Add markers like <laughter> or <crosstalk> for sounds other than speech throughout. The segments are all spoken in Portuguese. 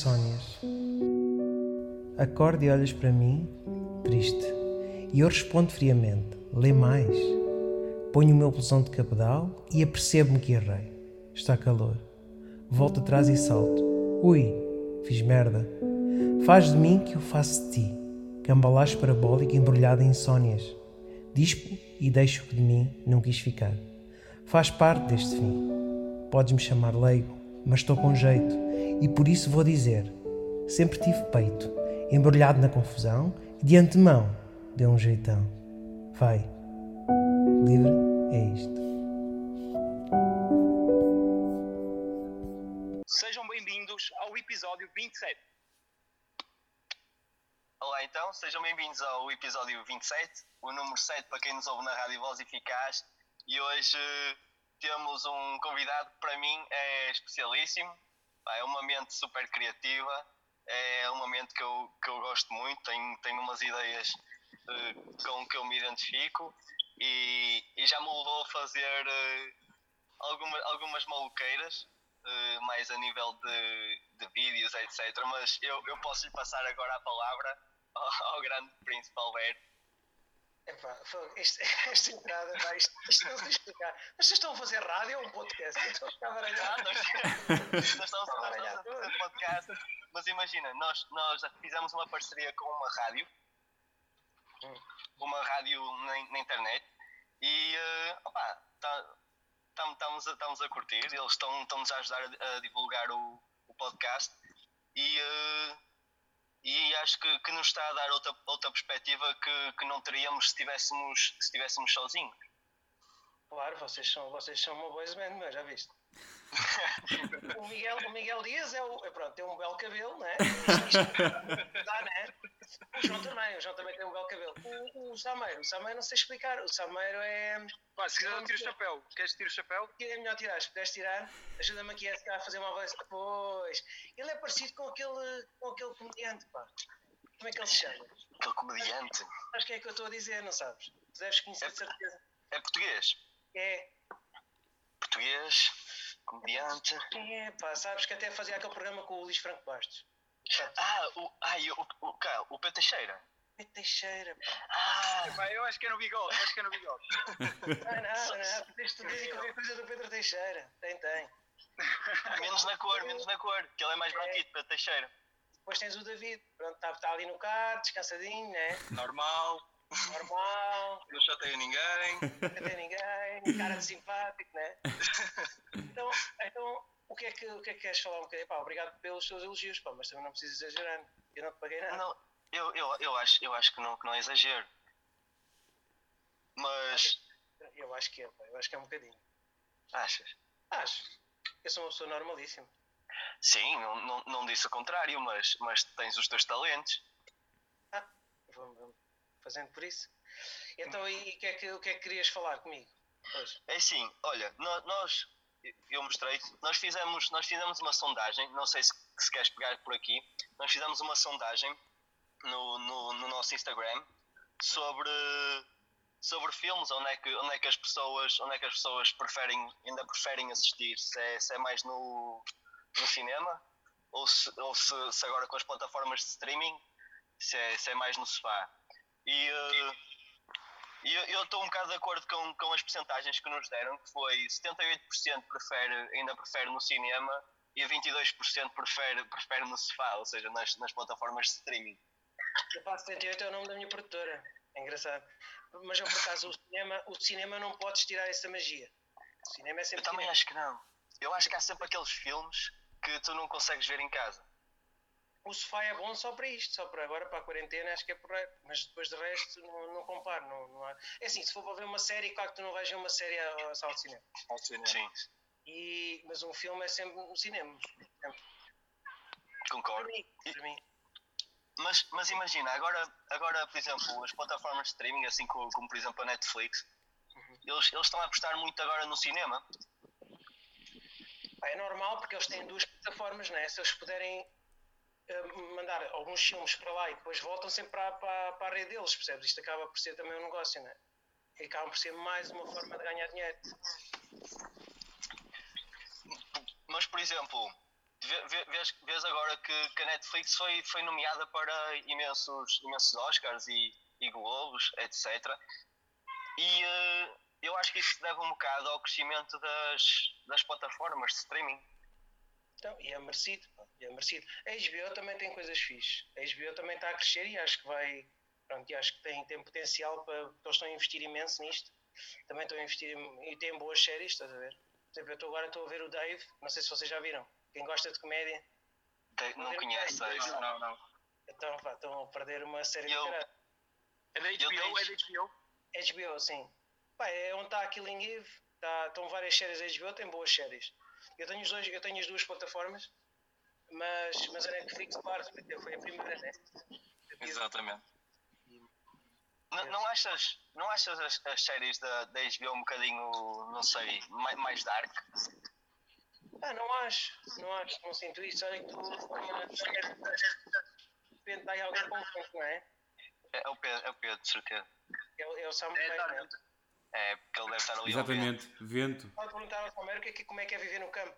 Insónias. Acorde e olhas para mim, triste, e eu respondo friamente: lê mais. Ponho o meu blusão de cabedal e apercebo-me que errei. Está calor. Volto atrás e salto. Ui, fiz merda. Faz de mim que eu faço de ti. Cambalagem parabólica embrulhada em insónias. Dispo e deixo que de mim não quis ficar. Faz parte deste fim. Podes-me chamar leigo, mas estou com jeito e por isso vou dizer: sempre tive peito, embrulhado na confusão e de antemão deu um jeitão. Vai, livre é isto. Sejam bem-vindos ao episódio 27. Olá então, sejam bem-vindos ao episódio 27, o número 7 para quem nos ouve na Rádio Voz Eficaz. E hoje temos um convidado que para mim é especialíssimo, é uma mente super criativa, é uma mente que eu, que eu gosto muito, tenho, tenho umas ideias uh, com que eu me identifico. E, e já me levou a fazer uh, alguma, algumas maluqueiras, uh, mais a nível de, de vídeos, etc. Mas eu, eu posso lhe passar agora a palavra ao, ao grande príncipe Alberto Epá, isto, <laughs> esta entrada, pá, isto, isto não sei explicar. Mas vocês estão a fazer rádio ou um podcast? Eu estou a ficar baralhado. Nós, nós <laughs> estamos a fazer podcast, mas imagina, nós, nós fizemos uma parceria com uma rádio, uma rádio na, na internet, e uh, opa, estamos tá, a, a curtir, eles estão-nos a ajudar a, a divulgar o, o podcast, e. Uh, e acho que, que nos está a dar outra, outra perspectiva que, que não teríamos se estivéssemos, se estivéssemos sozinhos. Claro, vocês são, vocês são uma boys band, mas já viste? <laughs> o, Miguel, o Miguel Dias é, o, é pronto, tem um belo cabelo, né? <laughs> Dá, né? O João também, o João também tem um belo cabelo. O, o Sameiro, o Sameiro não sei explicar. O Sameiro é. Pá, se quiser, tira o chapéu. Queres tirar o chapéu? É melhor tirar, se puderes tirar, ajuda-me aqui a fazer uma voz. Pois, ele é parecido com aquele, com aquele comediante, pá. Como é que ele se chama? Aquele comediante? Acho que é que eu estou a dizer, não sabes? Tu deves conhecer é, de certeza. É português? É. Português, comediante. É, pá, sabes que até fazia aquele programa com o Luís Franco Bastos. Ah, o, ai, o, o, o, o P. Teixeira. P. Teixeira, pá. Ah, eu acho que é no bigode, eu acho que é no bigode. Ah, não, não, tens de dizer qualquer coisa do Pedro Teixeira. Tem, tem. Menos na cor, menos na cor, que ele é mais branquito, Pedro Teixeira. Depois tens o David, pronto, está tá ali no carro, descansadinho, né? Normal. Normal. Não chateia ninguém. Não chateia ninguém, cara de simpático, né? <laughs> Então, então o que é que, o que, é que queres falar um bocadinho? Pá, obrigado pelos teus elogios, pá, mas também não precisas exagerar. Eu não te paguei nada. Não, eu, eu, eu, acho, eu acho que não, que não é exagero. Mas. Eu acho que é, pá, eu acho que é um bocadinho. Achas? Acho. Eu sou uma pessoa normalíssima. Sim, não, não, não disse o contrário, mas, mas tens os teus talentos. Fazendo por isso. Então, e o que, é que, o que é que querias falar comigo? Hoje? É assim, olha, nós, eu mostrei, nós fizemos, nós fizemos uma sondagem, não sei se, se queres pegar por aqui, nós fizemos uma sondagem no, no, no nosso Instagram sobre sobre filmes, onde é que, onde é que as pessoas, onde é que as pessoas preferem, ainda preferem assistir, se é, se é mais no, no cinema ou, se, ou se, se, agora com as plataformas de streaming se é, se é mais no sofá. E uh, eu estou um bocado de acordo com, com as percentagens que nos deram, que foi 78% prefere, ainda prefere no cinema e 22% prefere, prefere no sofá, ou seja, nas, nas plataformas de streaming. Eu passo 78 é o nome da minha produtora. É engraçado. Mas eu, por acaso, o cinema, o cinema não podes tirar essa magia. O cinema é sempre. Eu também cinema. acho que não. Eu acho que há sempre aqueles filmes que tu não consegues ver em casa. O sofá é bom só para isto, só para agora, para a quarentena, acho que é porreiro. Mas depois de resto, não, não comparo. Não, não há... É assim, se for para ver uma série, claro que tu não vais ver uma série sala de cinema. Ao cinema. Sim. E, mas um filme é sempre no cinema. Sempre. Concordo. Para mim. Para mim. Mas, mas imagina, agora, agora, por exemplo, as plataformas de streaming, assim como, como por exemplo a Netflix, uhum. eles, eles estão a apostar muito agora no cinema. É normal porque eles têm duas plataformas, né? Se eles puderem mandar alguns filmes para lá e depois voltam sempre para, para, para a rede deles, percebes? Isto acaba por ser também um negócio, né? E acaba por ser mais uma forma de ganhar dinheiro. Mas, por exemplo, vê- vê- vês, vês agora que, que a Netflix foi, foi nomeada para imensos, imensos Oscars e, e Globos, etc. E eh, eu acho que isso deve um bocado ao crescimento das, das plataformas de streaming. Então, e é merecido, pá, e é merecido. A HBO também tem coisas fixes. A HBO também está a crescer e acho que vai. Pronto, e acho que tem, tem potencial para. porque Eles estão a investir imenso nisto. Também estão a investir e têm boas séries, estás a ver? Por exemplo, eu estou agora estou a ver o Dave, não sei se vocês já viram. Quem gosta de comédia, Não conheço. é Não, não, não. então pá, estão a perder uma série Eu- de caralho. É da HBO, é da HBO. HBO, sim. Pá, é onde está a Killing Eve, tá, estão várias séries da HBO, tem boas séries. Eu tenho, os dois, eu tenho as duas plataformas, mas, mas a Netflix, claro, foi a primeira, né? Exatamente. Não, não achas, não achas as, as séries da, da HBO um bocadinho, não sei, mais, mais dark? Ah, não acho, não acho, não sinto isso. Olha que tu, de repente está aí alguém com fome, não é? É, é o Pedro, é o Pedro, de certeza. É, o- é o Sam É, tá, né? É, porque ele deve estar ali a ouvir. Exatamente, vento. Pode perguntar ao Samuel o que é que- como é que é viver no campo.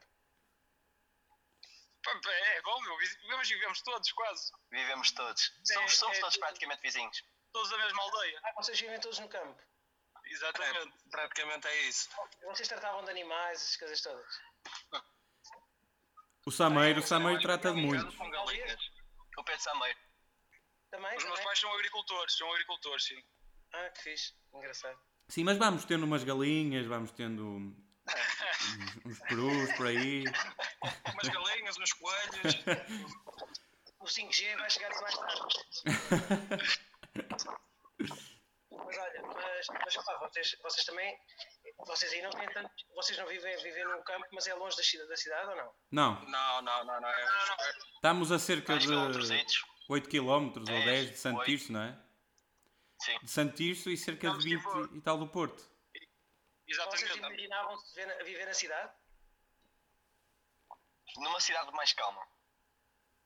É bom, meu. Vivemos vivemos todos, quase. Vivemos todos. Somos, É, somos é todos tudo. praticamente vizinhos. Todos da mesma aldeia. Ah, vocês vivem todos no campo. Exatamente. Praticamente é isso. Vocês tratavam de animais, essas coisas todas. O Sameiro, o Sameiro trata de muitos. Galinhas. O Pedro Sameiro. Também? Os meus também? pais são agricultores, são agricultores, sim. Ah, que fixe. Engraçado. Sim, mas vamos tendo umas galinhas, vamos tendo uns, uns perus por aí. Umas galinhas, uns coelhos. <laughs> O 5G vai chegar mais tarde. Mas olha, mas, mas pá, vocês, vocês também. Vocês aí não têm tanto. Vocês não vivem, vivem num campo, mas é longe da cidade, da cidade ou não? Não, Não, não, não, não. É super- estamos a cerca Mais de quilómetrositos. 8 km ou Dez, 10 de Santo. Tirso, não é? Sim. De Santo Tirso e cerca de Estamos 20 tipo- e tal do Porto. Vocês Exatamente. imaginavam-se viver na- viver na cidade? Numa cidade mais calma.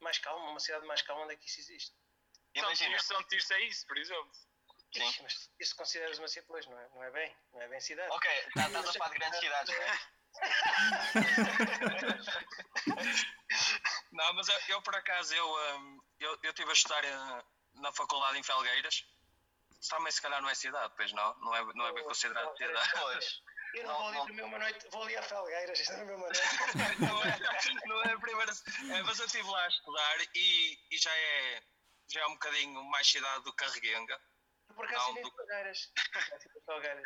Mais calma, uma cidade mais calma onde é que isso existe? São Imagina. Tirso, São Tirso é isso, por exemplo. Sim. Ixi, mas isso consideras uma cidade, pois, não é? Não é bem, não é bem cidade. Ok, tá- estás a falar de grandes cidades, não <laughs> é? Não, mas eu, eu, por acaso, eu, hum, eu, eu estive a estudar eh, na faculdade em Felgueiras. Também se calhar não é cidade, pois não? Não é, não é bem considerado cidade. Pois. Eu não, Não, vou ali não. na mesma noite, vou ali a Felgueiras, esta é a mesma noite. <laughs> não, é, não é a primeira. é, mas eu estive lá a estudar e, e já, é, já é um bocadinho mais cidade do que Carreguenga. Por acaso Não, nem do- Felgueiras.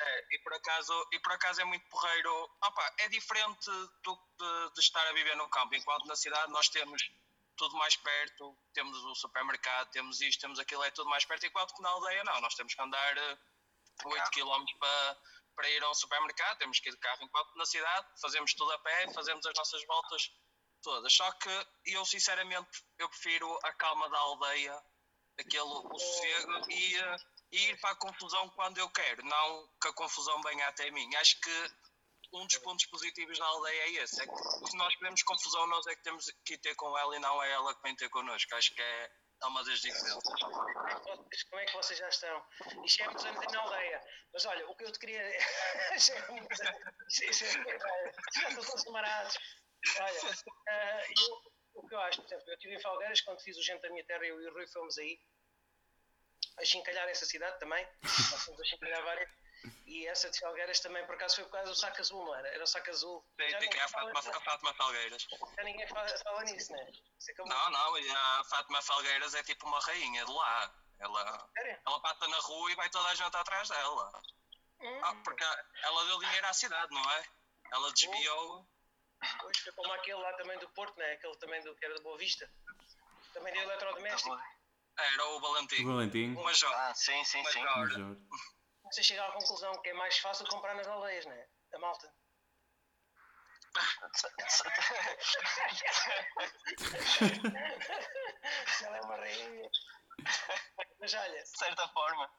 É, e, por acaso, e por acaso é muito porreiro. Opa, é diferente do, de, de estar a viver no campo, enquanto na cidade nós temos tudo mais perto, temos o supermercado, temos isto, temos aquilo, é tudo mais perto, enquanto que na aldeia não, nós temos que andar eh, 8 km para, para ir ao supermercado, temos que ir de carro, enquanto na cidade fazemos tudo a pé, fazemos as nossas voltas todas. Só que eu sinceramente eu prefiro a calma da aldeia, aquele o sossego e, eh, e ir para a confusão quando eu quero, não que a confusão venha até mim. Acho que um dos pontos positivos da aldeia é esse, é que se nós queremos confusão, nós é que temos que ter com ela e não é ela que vem ter connosco. Acho que é, é uma das diferenças. Como é que vocês- é já estão? Isto é muitos anos na aldeia. Mas olha, o que eu te queria. Isto é é- são todos camaradas. Olha, ah, eu, o que eu acho, por exemplo, eu estive em Falgueiras quando fiz o Gente da Minha Terra, eu e o Rui fomos aí a chincalhar essa cidade também. Nós fomos a chincalhar várias. E essa de Falgueiras também, por acaso, foi por causa do saco azul, não era? Era o saco azul. Tem que é a Fátima, a Fátima Falgueiras. já ninguém fala, fala nisso, né? Acabou. Não, não, e a Fátima Falgueiras é tipo uma rainha de lá. Ela, Sério? ela passa na rua e vai toda a gente atrás dela. Hum, Ah, porque ela deu dinheiro à cidade, não é? Ela desviou. Pois, foi como aquele lá também do Porto, né? Aquele também do, que era da Boa Vista. Também deu eletrodoméstico. Era o O Valentim. Valentim, O Major. Ah, sim, sim, sim. Major. Você chega à conclusão que é mais fácil comprar nas aldeias, né? A malta. Ela é uma rainha. Mas olha, De certa forma.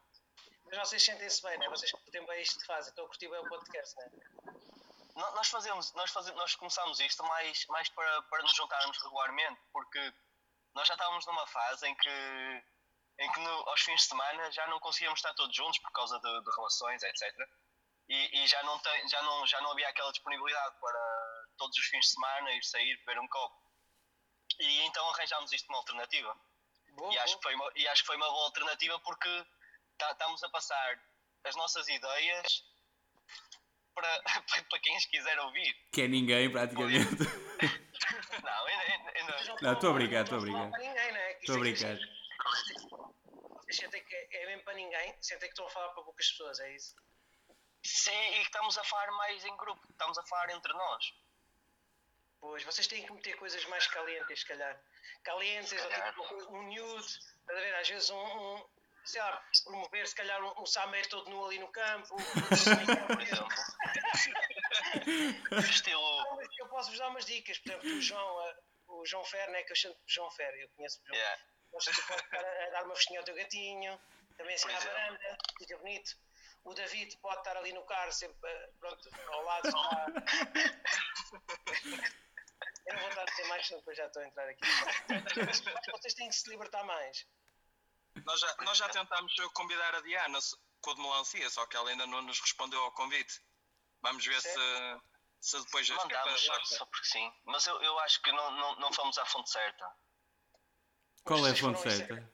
mas vocês sentem-se bem, né? Vocês curtem bem isto que fazem. Estão a curtir bem o podcast, né? No- Nós fazemos, nós fazemos, nós começámos isto mais, mais para, para nos juntarmos regularmente, porque nós já estávamos numa fase em que, em que no- aos fins de semana já não conseguíamos estar todos juntos por causa de, de relações, etc. E, e já, não tem, já, não, já não havia aquela disponibilidade para todos os fins de semana ir sair, beber um copo. E então arranjámos isto uma alternativa. Boa, E acho, que foi uma, e acho que foi uma boa alternativa porque tá- estamos a passar as nossas ideias para, <laughs> para quem as quiser ouvir. Que é ninguém, praticamente. <laughs> Não, ainda, ainda, ainda- Não, estou a brincar, estou a brincar. para ninguém, né? Estou a é brincar. Sentem que é mesmo para ninguém? Sentem que estão a falar para poucas pessoas, é isso? Sim, e que estamos a falar mais em grupo, estamos a falar entre nós. Pois, vocês têm que meter coisas mais calientes, se calhar. Calientes, Se ou calhar. tipo uma coisa- um nude, estás a ver? Às vezes um, um sei lá, promover se calhar um, um Samer todo nu ali no campo. Por exemplo. <laughs> Estilo. Eu posso vos dar umas dicas, por exemplo, o João, o João Fer, né, que eu chamo de João Fer, eu conheço o João Yeah. Mas tu podes estar a, dar uma festinha ao teu gatinho, também assim Por à exemplo. varanda, fica bonito. O David pode estar ali no carro, sempre, eh, pronto, ao lado. Só <laughs> Eu não vou estar a dizer mais, senão depois já estou a entrar aqui. Vocês têm que se libertar mais. Nós já, nós já tentámos convidar a Diana com o de melancia, só que ela ainda não nos respondeu ao convite. Vamos ver se, se depois equipa só, só porque sim. Mas eu, eu acho que não, não, não fomos à fonte certa. Qual é a fonte certa?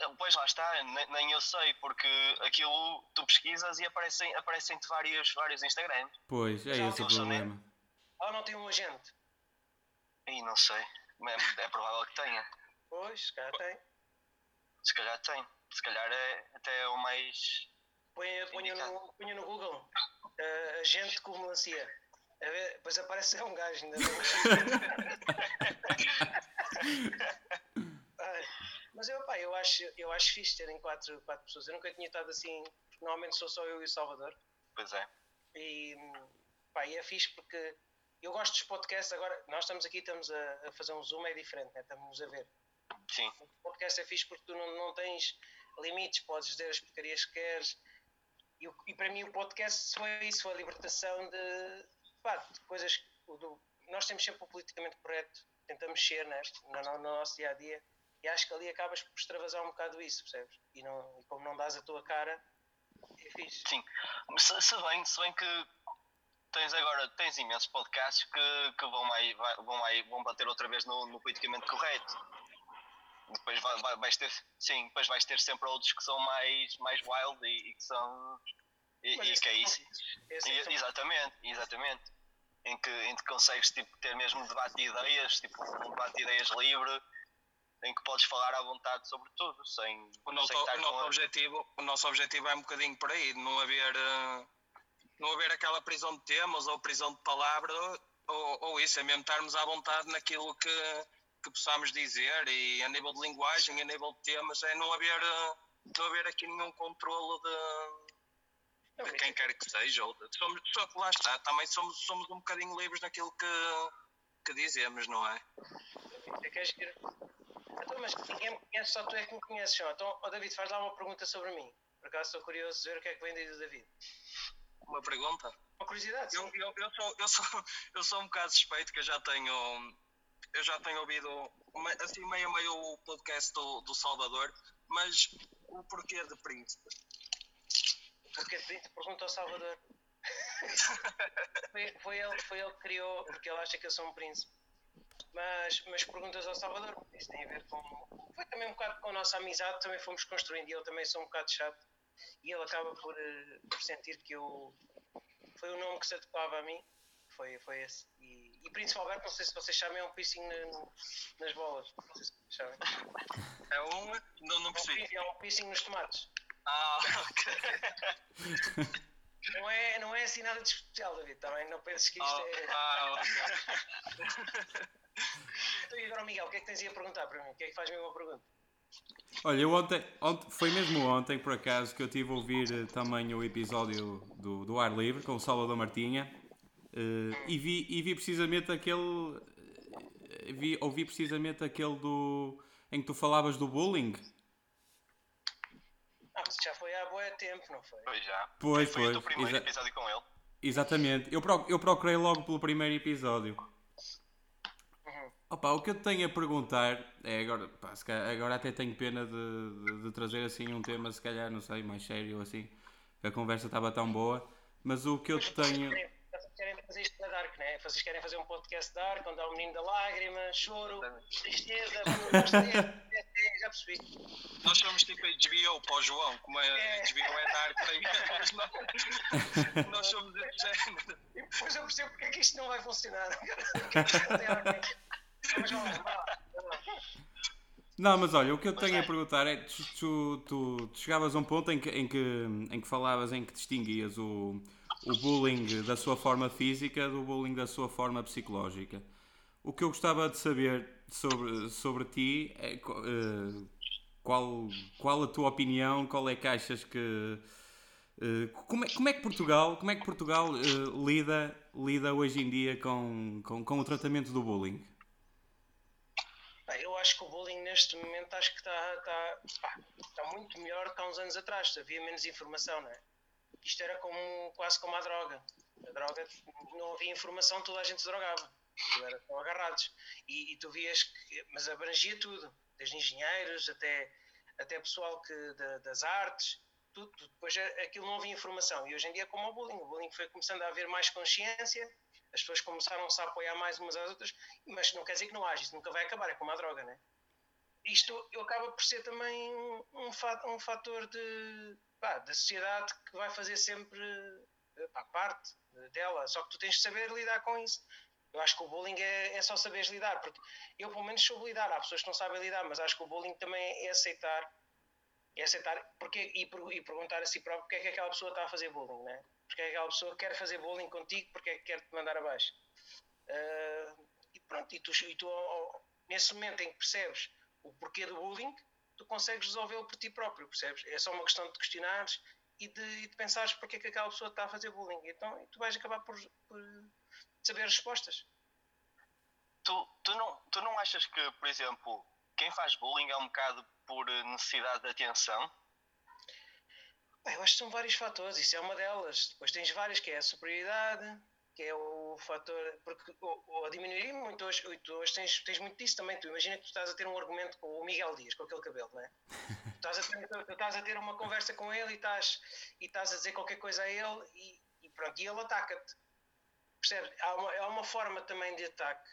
Não, pois lá está, nem, nem eu sei, porque aquilo tu pesquisas e aparecem, aparecem-te vários, vários Instagrams. Pois, é Já esse o problema. Ah, não tem um agente? E não sei, é, é provável que tenha. Pois, cá tem. Se calhar tem. Se calhar é até o mais. Ponha, ponha, no, ponha no Google eh, agente com melancia. A ver, depois aparece um gajo ainda. <laughs> Mas eu, pá, eu acho, eu acho fixe terem quatro, quatro pessoas. Eu nunca tinha estado assim. porque Normalmente sou só eu e o Salvador. Pois é. E, pá, e é fixe porque eu gosto dos podcasts. Agora, nós estamos aqui, estamos a, a fazer um zoom, é diferente, né? estamos a ver. Sim. O podcast é fixe porque tu não, não tens limites, podes dizer as porcarias que queres. E, e para mim o podcast foi isso, foi a libertação de, pá, de coisas. do- nós temos sempre o politicamente correto, tentamos ser né, no, no- no nosso dia a dia. E acho que ali acabas por extravasar um bocado isso, percebes? E, não, e como não dás a tua cara, é fixe. Sim. Se, se bem, se bem que tens agora tens imensos podcasts que, que vão, aí, vão, aí, vão bater outra vez no, no politicamente correto. Depois vai, vai- vais ter, sim, depois vais ter sempre outros que são mais, mais wild e, e que são. E, e que é são isso. é E- que são- exatamente, exatamente. Em que, em que consegues tipo, ter mesmo um debate de ideias, tipo um debate de ideias livre, em que podes falar à vontade sobre tudo, sem, O nosso, sem o, nosso a- objetivo, o nosso objetivo é um bocadinho por aí, de não haver, eh, não haver aquela prisão de temas ou prisão de palavra, ou, ou isso, é mesmo estarmos à vontade naquilo que, que possamos dizer e a nível de linguagem, a nível de temas, é não haver, eh, não haver aqui nenhum controlo de, Mas quem quer que seja. Ou somos, só que lá está, também somos, somos um bocadinho livres naquilo que, que dizemos, não é? É que é. Então, mas ninguém me conhece, só tu é que me conheces, João. Então, ó David, faz lá uma pergunta sobre mim. Por acaso estou curioso de ver o que é que vem daí do David. Uma pergunta? Uma curiosidade, Eu, eu, eu, sou, eu, sou, <laughs> eu sou um bocado suspeito que eu já tenho eu já tenho ouvido assim meio a meio o podcast do, do Salvador, mas o porquê de Príncipe? Porque te pergunta ao Salvador. foi, foi, ele, foi ele que criou, porque ele acha que eu sou um príncipe. Mas, mas perguntas ao Salvador, isso tem a ver com. Foi também um bocado com a nossa amizade, também fomos construindo e eu também sou um bocado chato. E ele acaba por, eh, por sentir que eu. Foi o nome que se adequava a mim, foi, foi esse. E, e Príncipe Alberto, não sei se vocês sabem, é um piercing na- nas bolas. Não sei se sabem. É um. Não, não É percebi. É um piercing nos tomates. Ah, ok. Não é, não é assim nada de especial, David, também não penses que isto Ah, é. ah, ok. Então, e agora, Miguel, o que é que tens aí a perguntar para mim? O que é que faz mesmo uma pergunta? Olha, eu ontem, ontem, foi mesmo ontem, por acaso, que eu tive a ouvir eh, também o episódio do, do Ar Livre com o Salvador Martinha eh, e, vi, e vi precisamente aquele. eh, Vi, ouvi precisamente aquele do. em que tu falavas do bullying. Foi há boa tempo, não foi? Pois já. Pois, foi o teu pois, primeiro exa- episódio com ele. Exatamente. Eu, pro- eu procurei logo pelo primeiro episódio. Uhum. Opa, o que eu te tenho a perguntar é agora, pá, calhar- agora até tenho pena de, de- de trazer assim um tema, se calhar, não sei, mais sério assim. A conversa estava tão boa, mas o que eu te tenho. Querem, fazer isto para dark, né? Vocês querem fazer um podcast dark, onde há o menino da lágrima, choro, tristeza, <laughs> tristeza, é, já percebi. Nós somos tipo a HBO para o João, como a É. HBO é dark para mas nós, nós somos desse género. E depois eu percebo porque é que isto não vai funcionar. Mas vamos lá, vamos lá. Não, mas olha, o que eu tenho a perguntar é: tu, tu, tu- tu chegavas a um ponto em que, em, que, em que falavas, em que distinguias o, o bullying da sua forma física do bullying da sua forma psicológica. O que eu gostava de saber sobre, sobre ti é eh, qual, qual a tua opinião, qual é que achas que. eh, como, é, como é que Portugal, como é que Portugal eh, lida, lida hoje em dia com, com, com o tratamento do bullying? Eu acho que o bullying neste momento acho que está, está, está muito melhor que há uns anos atrás. Havia menos informação, não é? Isto era como, quase como a droga. A droga, não havia informação, toda a gente se drogava. Só agarrados. E, e tu vias que, mas abrangia tudo, desde engenheiros até, até pessoal que, da- das artes, tudo. Depois a- aquilo não havia informação. E hoje em dia é como o bullying. O bullying foi começando a haver mais consciência, as pessoas começaram-se a apoiar mais umas às outras, mas não quer dizer que não haja, isso nunca vai acabar, é como a droga, né? Isto acaba por ser também um, um, fa- fator de, pá, da sociedade que vai fazer sempre eh, pá, parte dela, só que tu tens de saber lidar com isso. Eu acho que o bullying é, é só saberes lidar, porque eu pelo menos soube lidar, há pessoas que não sabem lidar, mas acho que o bullying também é aceitar, é aceitar porque, e, e perguntar a si próprio porque é que aquela pessoa está a fazer bullying, né? Porque é que aquela pessoa quer fazer bullying contigo, porque é que quer te mandar abaixo. Ah, e pronto, e tu, e tu ao- nesse momento em que percebes o porquê do bullying, tu consegues resolvê-lo por ti próprio, percebes? É só uma questão de questionares e de, e de pensares porque é que aquela pessoa está a fazer bullying. Então tu vais acabar por, por saber as respostas. Tu, tu, não, tu não achas que, por exemplo, quem faz bullying é um bocado por necessidade de atenção? Bem, eu acho que são vários fatores, isso é uma delas. Depois tens várias, que é a superioridade, que é o fator. Porque ou, ou muito hoje, tu hoje tens, tens muito disso também. Tu imagina que tu estás a ter um argumento com o Miguel Dias, com aquele cabelo, não é? Tu <laughs> estás a ter, tu estás a ter uma conversa com ele e estás, e estás a dizer qualquer coisa a ele e, e pronto, e ele ataca-te. Percebes? Há uma, há uma forma também de ataque.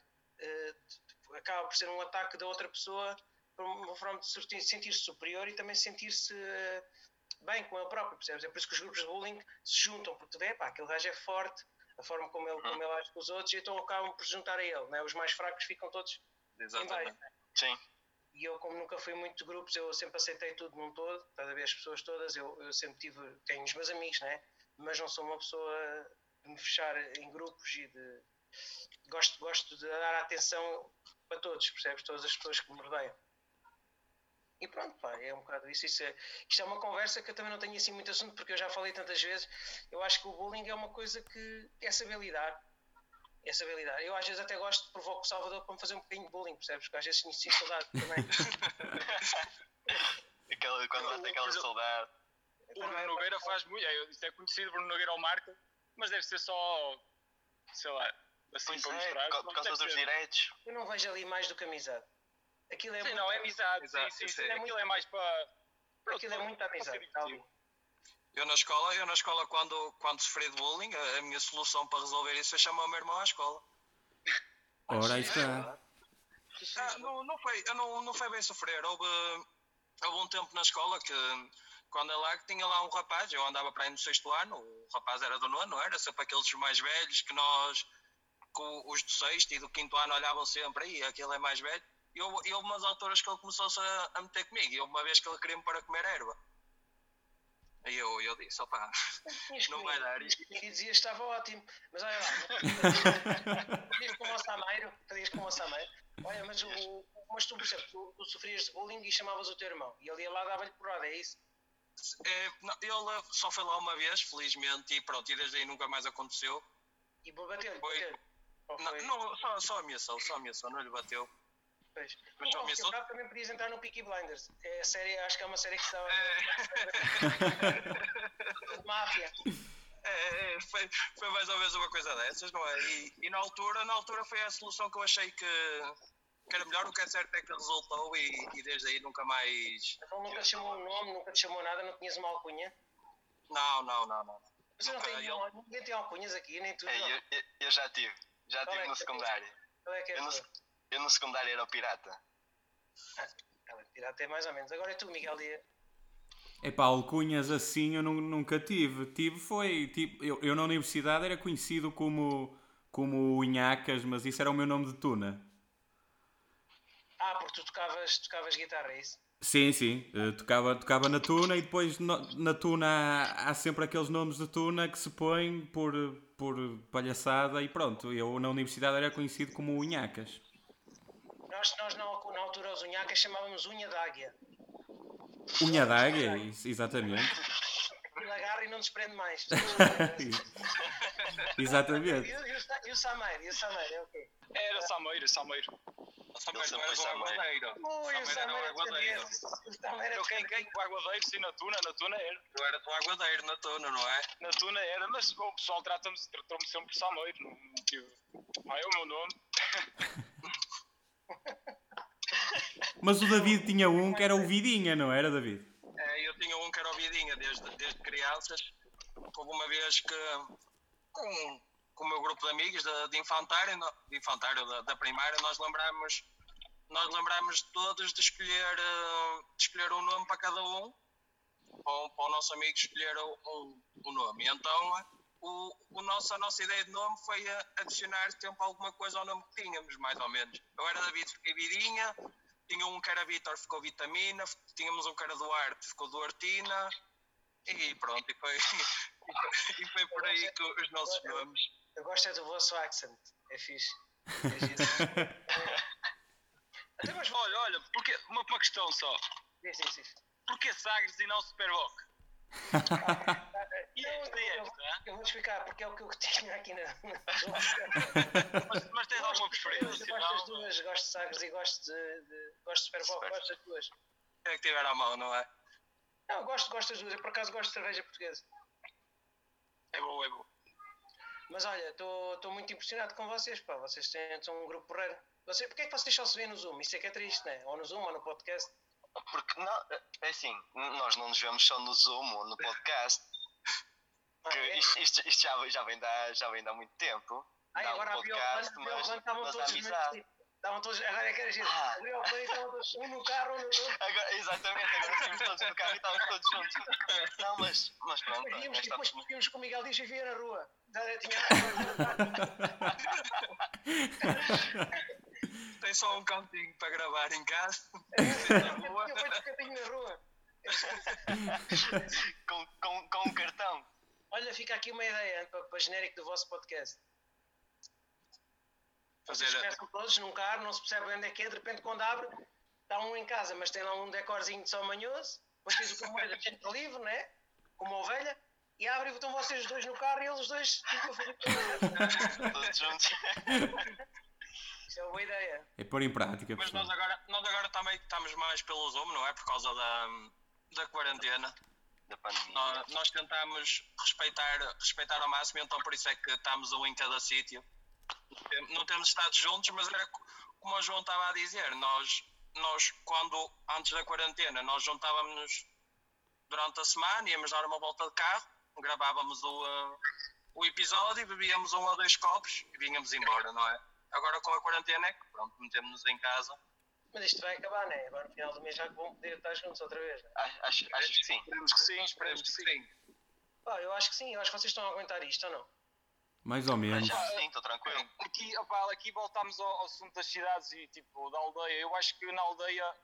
de- acaba por ser um ataque da outra pessoa por uma forma de se sentir-se superior e também sentir-se eh, bem com ele próprio, percebes? É por isso que os grupos de bullying se juntam, porque tu vê, pá, aquele gajo é forte, a forma como ele, como ele age com os outros, e então acabam por juntar a ele, né? os mais fracos ficam todos em baixo. Exatamente. Sim. E eu, como nunca fui muito de grupos, eu sempre aceitei tudo num todo, estás a ver as pessoas todas, eu, eu sempre tive, tenho os meus amigos, né? mas não sou uma pessoa de me fechar em grupos e de. Gosto, gosto de dar atenção para todos, percebes? Todas as pessoas que me rodeiam. E pronto, pá, é um bocado isso. Isso é, isto é uma conversa que eu também não tenho assim muito assunto, porque eu já falei tantas vezes. Eu acho que o bullying é uma coisa que é saber lidar. É saber lidar. Eu às vezes até gosto de provocar o Salvador para me fazer um bocadinho de bullying, percebes? Porque às vezes sinto sinto saudade também. <laughs> Aquela, quando bate aquela saudade. O Bruno Nogueira faz muito. É, isto é conhecido, Bruno Nogueira ao marca, mas deve ser só. sei lá, assim Pois para é, mostrar. por causa dos ser. direitos. Eu não vejo ali mais do que amizade. Aquilo é Sim, muito, não, é amizade. Exato, sim, sim, é- Aquilo é mais para. aquilo é ser amizade. Eu na escola, eu na escola quando, quando sofri de bullying, a, a minha solução para resolver isso foi chamar o meu irmão à escola. Ora, aí está. Ah, não, não, foi, eu não, não foi bem sofrer. Houve, houve um tempo na escola que, quando é lá, que tinha lá um rapaz, eu andava para aí no sexto ano, o rapaz era do nono, era sempre aqueles mais velhos que nós, que o- os do sexto e do quinto ano olhavam sempre, aí aquele é mais velho. E houve, e houve umas alturas que ele começou-se a, a meter comigo, e houve uma vez que ele queria-me para comer erva. E eu, eu disse, opá, não comigo. vai dar. E dizia que estava ótimo. Mas olha lá, <laughs> pedias como o Sameiro, pedias como o Sameiro. Olha, mas, o, mas tu, por exemplo, tu, tu sofrias de bullying e chamavas o teu irmão. E ele ia lá dava-lhe porrada, é isso? É, não, ele só foi lá uma vez, felizmente, e pronto, e desde aí nunca mais aconteceu. E bateu-lhe, Foi. Não, não, só, só ameaçou, só ameaçou, não lhe bateu. Pois. Mas E, ao também podias entrar no Peaky Blinders. É a série, acho que é uma série que estava de <laughs> máfia. É, é, foi, foi mais ou menos uma coisa dessas, não é? E, e na altura, na altura foi a solução que eu achei que, que era melhor, o que é certo é que resultou e, e desde aí nunca mais. Então nunca te chamou um nome, nunca te chamou nada, não tinhas uma alcunha. Não, não, não, não. Vocês não Nunca, têm, ele- ninguém tem alcunhas aqui, nem tu. É, não. eu, eu, eu já tive. Já Qual é tive no que é? secundário. Qual é que é Eu no? Eu no secundário era o pirata. Ela tira até mais ou menos. Agora é tu, Miguel Dia. Epá, alcunhas assim eu nu- nunca tive. Tive foi, tipo, eu, eu na universidade era conhecido como, como o Inhacas, mas isso era o meu nome de tuna. Ah, porque tu tocavas, tocavas guitarra, é isso? Sim, sim, eh, tocava, tocava na tuna e depois no- na tuna há, há sempre aqueles nomes de tuna que se põem por, por palhaçada e pronto. Eu na universidade era conhecido como o Inhacas. Nós, nós na, na altura, os unhacas chamávamos unha d'águia. Unha d'águia, isso, exatamente. Ele agarra e não desprende mais. <laughs> exatamente. E, o- e o Sa- e o Sameiro? E o Sameiro? É o quê? Era Sameiro, Sameiro. O Sameiro Ele não era sempre do foi Sameiro. Aguadeiro. Ui, o Sameiro era Sameiro o é Aguadeiro. O Sameiro é Eu quem? O Aguadeiro, sim, na Tuna, na Tuna era. Tu era do Aguadeiro na tona, não é? Na Tuna era, mas o pessoal trata-me tratou-me sempre por Sameiro. Não. Ah, é o meu nome. <laughs> Mas o David tinha um que era o Vidinha, não era, David? É, eu tinha um que era o Vidinha desde, desde crianças. Houve uma vez que com, com o meu grupo de amigos de, de infantário, de infantário da, da primária, nós lembramos nós lembramos todos de escolher, eh, de escolher um nome para cada um, para, o- para o nosso amigo escolher um, um, um nome. Então o, o nosso, a nossa ideia de nome foi adicionar sempre alguma coisa ao nome que tínhamos, mais ou menos. Eu era David, fiquei Vidinha, tinha um que era Vitor, ficou Vitamina, tínhamos um que era Duarte, ficou Duartina, e pronto, e foi, <laughs> e foi por aí que os nossos nomes. Eu gosto é do vosso accent. É fixe. Até mas Olha, olha, porque, uma, uma questão só. Sim, sim, sim. Porquê Sagres e não Superboc? E Eu, hã? eu vou explicar porque é o que eu tinha aqui na. Mas, mas tens alguma Eu preferência? gosto das Não? duas, gosto de Sagres e gosto de, de gosto de Super. gosto das duas. É que tiver à mão, não é? Não, gosto, gosto das duas. Eu por acaso gosto de cerveja portuguesa. É bom, é bom. Mas olha, estou muito impressionado com vocês, pá. Vocês têm, são um grupo porreiro. Porquê é que vocês só se vêem no Zoom? Isso é que é triste, né? Ou no Zoom ou no podcast. Porque não, é assim, nós não nos vemos só no Zoom ou no podcast. Ah, Que é? isto, isto- isto já, já, vem da, já vem de há muito tempo. Ai, um agora podcast, o mas, estavam mas todos amizade. Estavam todos, agora é que era giro. Ah. Abriu o plano, estavam todos um no carro, um no outro. Agora, exatamente, agora estamos todos no carro e estamos todos juntos. Não, mas, mas pronto. Depois víamos, e esta- depois víamos com o Miguel Dias vivia na rua. Já tinha... <laughs> Tem só um cantinho para gravar em casa. <laughs> Eu fui de cantinho na rua. com, com, com um cartão. Olha, fica aqui uma ideia para, para genérico do vosso podcast. Fazer Vocês a- começam todos num carro, não se percebe onde é que é, de repente quando abre, está um em casa, mas tem lá um decorzinho de só manhoso, depois tens o camoeiro gente livre, né? Como uma ovelha, e abre e estão vocês dois no carro e eles dois ficam a fazer tudo. <laughs> Todos juntos. <laughs> Isso é uma boa ideia. É pôr em prática, Mas pessoal. nós agora, nós agora também estamos mais pelo Zoom, não é? Por causa da, da quarentena. Da. Nós, nós tentamos respeitar, respeitar ao máximo, então por isso é que estamos um em cada sítio. Não tem- Não temos estado juntos, mas era co- como o João estava a dizer, nós, nós quando, antes da quarentena, nós juntávamos durante a semana, íamos dar uma volta de carro, gravávamos o, uh, o episódio, bebíamos um ou dois copos e vínhamos embora, não é? Agora com a quarentena é que pronto, metemos-nos em casa. Mas isto vai acabar, né? Agora no final do mês já vão poder estar juntos outra vez. Né? Acho, acho, acho que sim. Esperemos que sim, esperemos que sim. Pá, eu acho que sim, eu acho que vocês estão a aguentar isto ou não? Mais ou menos. Acho que sim, estou tranquilo. Aqui, opá, aqui voltamos ao, ao assunto das cidades e tipo da aldeia. Eu acho que na aldeia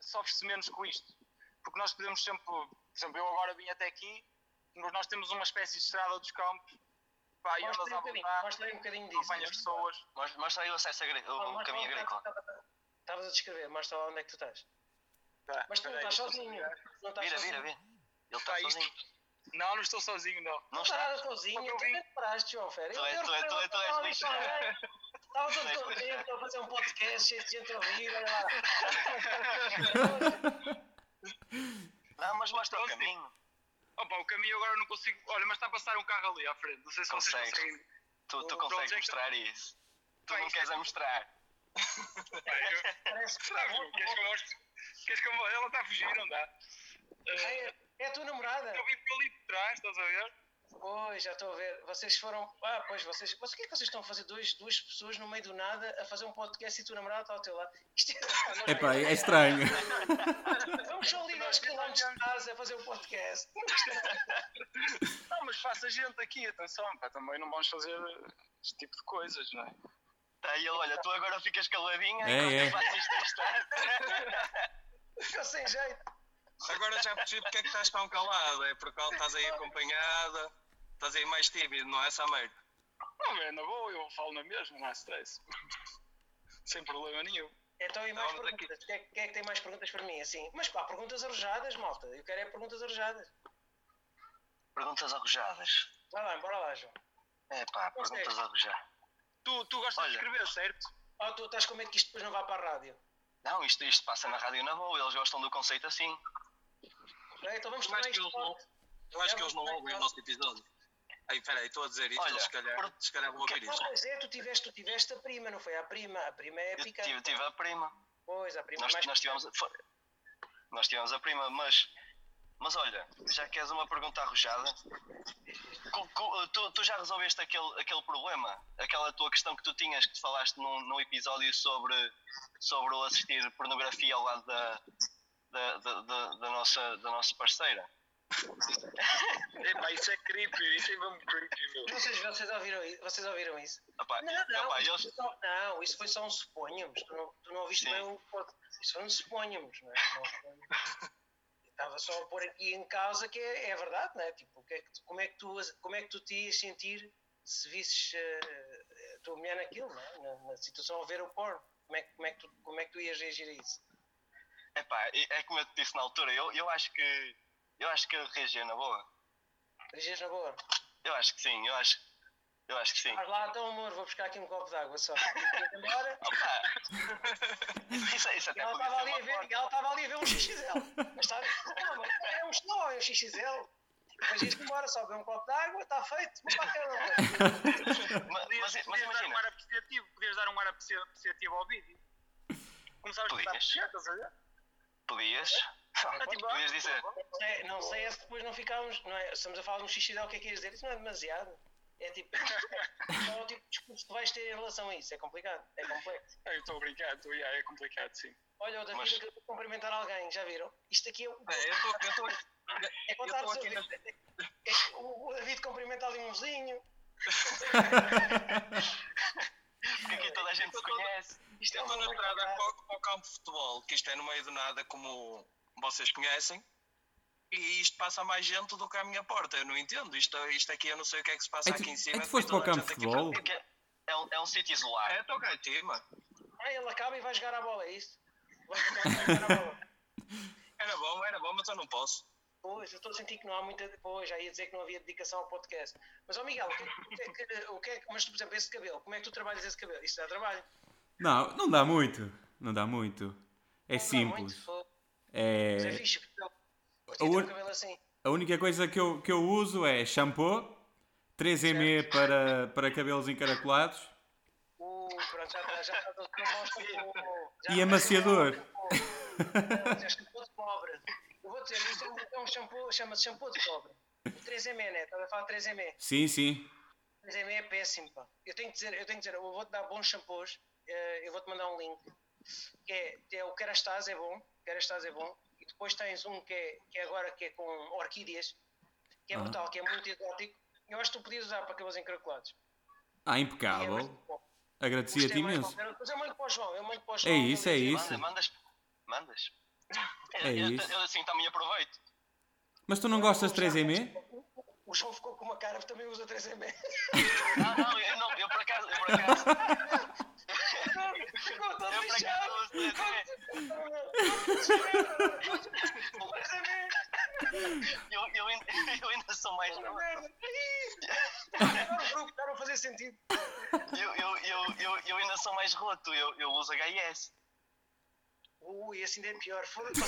sofre-se menos com isto. Porque nós podemos sempre, por exemplo, eu agora vim até aqui, mas nós temos uma espécie de estrada dos campos. Pá, e andas Mostra aí à um bocadinho, vontade, mostra aí um bocadinho disso. acompanhas pessoas. Mostra mostra aí o acesso agri- Não, o mostra caminho é agrícola. estava- Estavas a descrever, mostra lá onde é que tu estás. Tá, Mas tu não estás sozinho. Não estás Vira, sozinho. vira, vira. Ele está Tá, isto- sozinho. Não, não estou sozinho, não. Não Não está. estás sozinho, tu nem paraste, João Ferreira. Tu és- tu és- tu és- tu és. Estava todo contente a fazer um podcast cheio de gente a ouvir, olha lá. <laughs> <laughs> Não, mas mostra o Então, caminho. Opa, o caminho agora não consigo. Olha, mas está a passar um carro ali à frente. Não sei se vocês Consegues. conseguem. Tu, tu consegues que- mostrar isso. Tu Vai, não queres é- a mostrar. Pá, eu- <laughs> Parece que Será, João? Queres que eu mostre? Queres que eu mostre? Ela está a fugir, não dá? É, é a tua namorada. Eu vim por ali por trás, estás a ver? Pois, já estou a ver. Vocês foram. Ah, pois, vocês. Mas o que é que vocês estão a fazer? Dois, duas pessoas no meio do nada a fazer um podcast e tu namorado está ao teu lado. Isto é. <laughs> Epá, é estranho. <laughs> Vamos só ligar os quilómetros de casa a fazer um podcast. <laughs> Não, mas faça gente aqui, atenção, pá, também não vamos fazer este tipo de coisas, não é? Tá, e ele, olha, tu agora ficas caladinha É, enquanto é. isto isto. Ficou sem jeito. Agora já percebi porque é que estás tão calado. É porque estás aí acompanhada, estás aí mais tímido, não é, Sameiro? Não, é na boa, eu falo na mesma, não há stress. Sem problema nenhum. Então, e mais perguntas? Quem é, quem é que tem mais perguntas para mim? Assim, mas pá, perguntas arrojadas, malta. Eu quero é perguntas arrojadas. Perguntas arrojadas. Vai lá, bora lá, João. É pá, perguntas arrojadas. Tu, tu gostas Olha. de escrever, certo? Oh, tu estás com medo que isto depois não vá para a rádio. Não, isto, isto passa na rádio na boa, eles gostam do conceito assim. É, então vamos Eu acho tornar que eles não, eu acho É, que eles não ouvem o nosso episódio. Aí, peraí, estou a dizer isto, Olha, eles se calhar, se calhar vão ouvir isto. pois é, tu tiveste, tu tiveste a prima, não foi? A prima, a prima é Eu picante. tive, tive a prima. Pois, a prima Nós, é mais nós, tivemos, foi- nós tivemos a prima, mas, mas olha, já que és uma pergunta arrojada, tu, tu já resolveste aquele, aquele problema? Aquela tua questão que tu tinhas, que falaste num, num episódio sobre, sobre o assistir pornografia ao lado da, da, da, da, da nossa, da nossa parceira? <laughs> Epá, isso é creepy, isso é mesmo creepy, meu. Vocês, vocês, ouviram, vocês ouviram isso? Opá, Não, não, opá, isso eles- foi só, não, isso foi só um suponhamos. Tu não, tu não ouviste Sim. bem o pod- Isso foi um suponhamos, não é? Estava só a pôr aqui em causa que é, é verdade, não é? Tipo, que é que tu- como, é que tu, como é que tu te ias sentir se visses eh, a tua mulher naquilo, não é? Na, na situação a ver o porno? Como é, que- como, é que tu, como é que tu ias reagir a isso? Epá, é é como eu te disse na altura, eu, eu acho que eu acho que reagi na boa. Reagias na boa? Eu acho que sim, eu acho, eu acho que sim. Mas lá, então, amor, vou buscar aqui um copo de água só. <laughs> E embora. Opa! <laughs> Isso, isso E até ela podia estava ali, a ver- e ela estava ali a ver um XXL. Mas está não, mas é um só, é um XXL. Mas isto embora, só beber um copo de água, está feito. Vou para a cama. <laughs> Ma- Podias, Mas, mas podias dar um imagina, ar apreciativo, podias dar um ar apreci- apreciativo ao vídeo. Começavas a Podias. dar estás a ver? Podias, <laughs> Ah, tipo, podias dizer, Não sei, não sei é se depois não ficámos. Não é, estamos a falar de um XXL, o que é que ias dizer? Isso não é demasiado. É tipo. <laughs> Qual é o tipo de discurso que tu vais ter em relação a isso? É complicado, é complexo. <laughs> Eu estou a brincar, estou, yeah, é complicado, sim. Olha, o David Mas- acabou de cumprimentar alguém, já viram? Isto aqui é, o- É, eu estou eu é eu contar estou aqui na- é, o, o David cumprimenta ali um vizinho. porque aqui toda a gente se conhece. Isto é Eu estou uma na entrada para, o- campo de futebol, que isto é no meio do nada, como vocês conhecem, e isto passa mais gente do que à minha porta. Eu não entendo. Isto, isto aqui eu não sei o que é que se passa É que- aqui em é cima. que tu foste para o a campo de aqui futebol? para- Porque é um, é um sítio isolado. É, estou cá em cima. Ah, ele acaba e vai jogar a bola, é isso? <laughs> Vai jogar a bola. Era bom, era bom, mas eu não posso. Pois, eu estou a sentir que não há muita. Pois, já ia dizer que não havia dedicação ao podcast. Mas, ó Miguel, o que, é que- o que é que, o que é que- Mas, tu, por exemplo, esse cabelo, como é que tu trabalhas esse cabelo? Isso dá trabalho. Não, não dá muito. Não dá muito. É Não dá simples. muito. Mas é É, fixe. A un- assim. a única coisa que eu, que eu uso é shampoo, 3M para, para cabelos encaracolados Uh, pronto, já está. Já o- <laughs> já e amaciador. Já shampoo de pobre. Eu vou dizer, isto é um- é shampoo, chama-se shampoo de pobre. O 3M, né? Estás a falar de 3M. Sim, sim. 3M é péssimo, pá. Eu tenho que dizer, eu tenho que dizer, eu vou-te dar bons shampoos, eu vou-te mandar um link. Que é, é o Kerastase é bom, Kerastase é bom. E depois tens um que é, que é agora que é com orquídeas, que é Ah. brutal, que é muito exótico. Eu acho que tu podias usar para cabelos encaracolados. Ah, é impecável. bom. Agradecia-te imenso. Depois eu mando para o João, eu mando para o É João. isso, é diz, isso. Manda, mandas, mandas. É eu, isso. Eu, assim também aproveito. Mas tu não gostas de 3M? O João ficou com uma cara que também usa 3M. Não, não, eu, não, eu por acaso, eu por acaso, <laughs> Ficou todo eu por lixado. acaso uso 3M. 3M. Eu, eu, ainda- <laughs> eu ainda sou mais Puta novo. merda. Agora o grupo está a fazer sentido. Eu, eu, eu, eu, eu ainda sou mais roto, eu, eu uso HS. Ui, esse ainda é pior. Foda-se.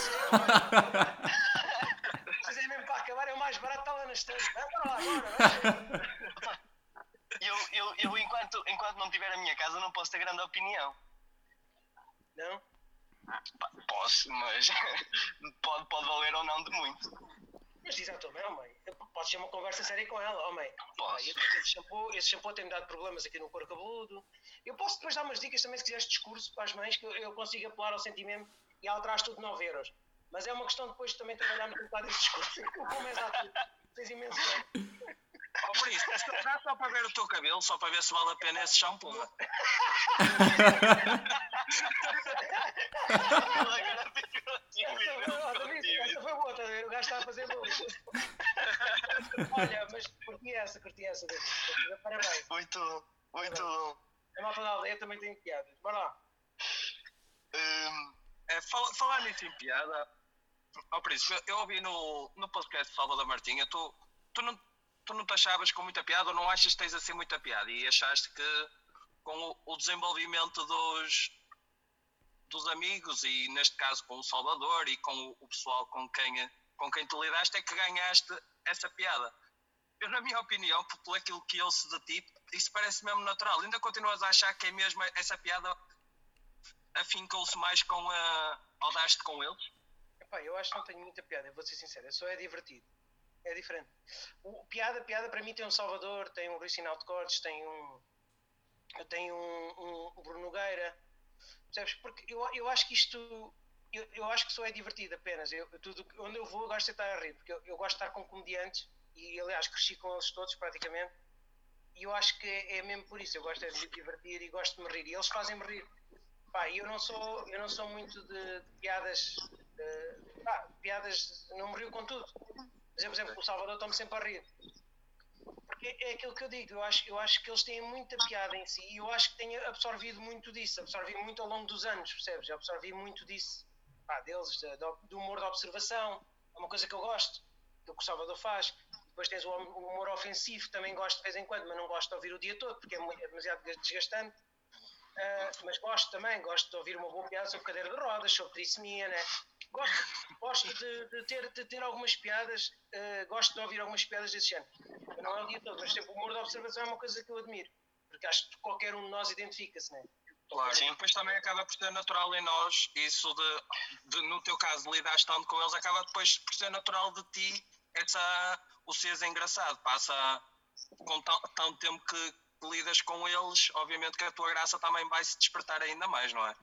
Vocês é <laughs> mesmo para acabar, é o mais barato, está lá na estante. Para lá agora. Eu, eu, eu enquanto, enquanto não tiver a minha casa, não posso ter grande opinião. Não? Posso, mas <laughs> pode, pode valer ou não de muito. Mas diz à tua mãe, oh, mãe, podes ter uma conversa séria com ela, oh mãe. Posso. Esse shampoo, esse shampoo tem-me dado problemas aqui no couro cabeludo. Eu posso depois dar umas dicas também se quiseres discurso para as mães, que eu, eu consigo apelar ao sentimento e ela traz tudo 9 euros. Mas é uma questão depois também trabalharmos um bocado esse discurso. <laughs> Começo a tudo. Tens imenso. Oh, por isso, dá só para ver o teu cabelo, só para ver se vale a pena esse shampoo. Agora ficou tímido, Essa, oh, foi boa, tá a ver? O gajo está a fazer boa. Olha, mas curti essa, curti essa. Parabéns. Muito bom, muito bom. A malta da aldeia também tem piadas. Bora lá. Hum, É, fala- falar nisso em piada, ao príncipe, eu- eu ouvi no, no podcast de Salvador Martinha, tu, tu, não, tu não te achavas com muita piada ou não achas que tens assim muita piada e achaste que com o, o desenvolvimento dos, dos amigos e neste caso com o Salvador e com o, o pessoal com quem, com quem tu lidaste é que ganhaste essa piada. Eu, na minha opinião, por aquilo que eu se de ti, isso parece mesmo natural. Ainda continuas a achar que é mesmo essa piada afincou-se mais com a. ao dar-te com eles? Epá, eu acho que não tenho muita piada, vou ser sincero, só é divertido. É diferente. O, piada, piada para mim tem um Salvador, tem um Rui Sinal de Cortes, tem um. Tenho um, um Bruno Nogueira. Percebes? Porque eu, eu acho que isto. Eu, eu acho que só é divertido apenas. Eu, tudo, onde eu vou, eu gosto de estar a rir, porque eu, eu gosto de estar com comediantes e, aliás, cresci com eles todos praticamente. E eu acho que é, é mesmo por isso. Eu gosto é de me divertir e gosto de me rir. E eles fazem-me rir. Pá, eu não sou, eu não sou muito de, de piadas. de- pá, piadas. Não me rio com tudo. Mas por exemplo, o Salvador estou-me sempre a rir. Porque é aquilo que eu digo, eu acho, eu acho que eles têm muita piada em si e eu acho que tenho absorvido muito disso, absorvi muito ao longo dos anos, percebes? Absorvi muito disso, pá, deles, de- de- do humor da observação, é uma coisa que eu gosto, do que o Salvador faz. Depois tens o hum- o humor ofensivo, também gosto de vez em quando, mas não gosto de ouvir o dia todo porque é mu- é demasiado desgastante. Ah, mas gosto também, gosto de ouvir uma boa piada sobre cadeira de rodas, sobre trissomia, né? Gosto, gosto de, de ter, de ter algumas piadas, ah, gosto de ouvir algumas piadas desse género. Não é o dia todo, mas sempre o humor da observação é uma coisa que eu admiro, porque acho que qualquer um de nós identifica-se, né? Claro, Sim. e depois também acaba por ser natural em nós, isso de, de no teu caso, lidares tanto com eles, acaba depois por ser natural de ti essa, o seres engraçado. Passa com ta- tanto tempo que lidas com eles, obviamente que a tua graça também vai se despertar ainda mais, não é?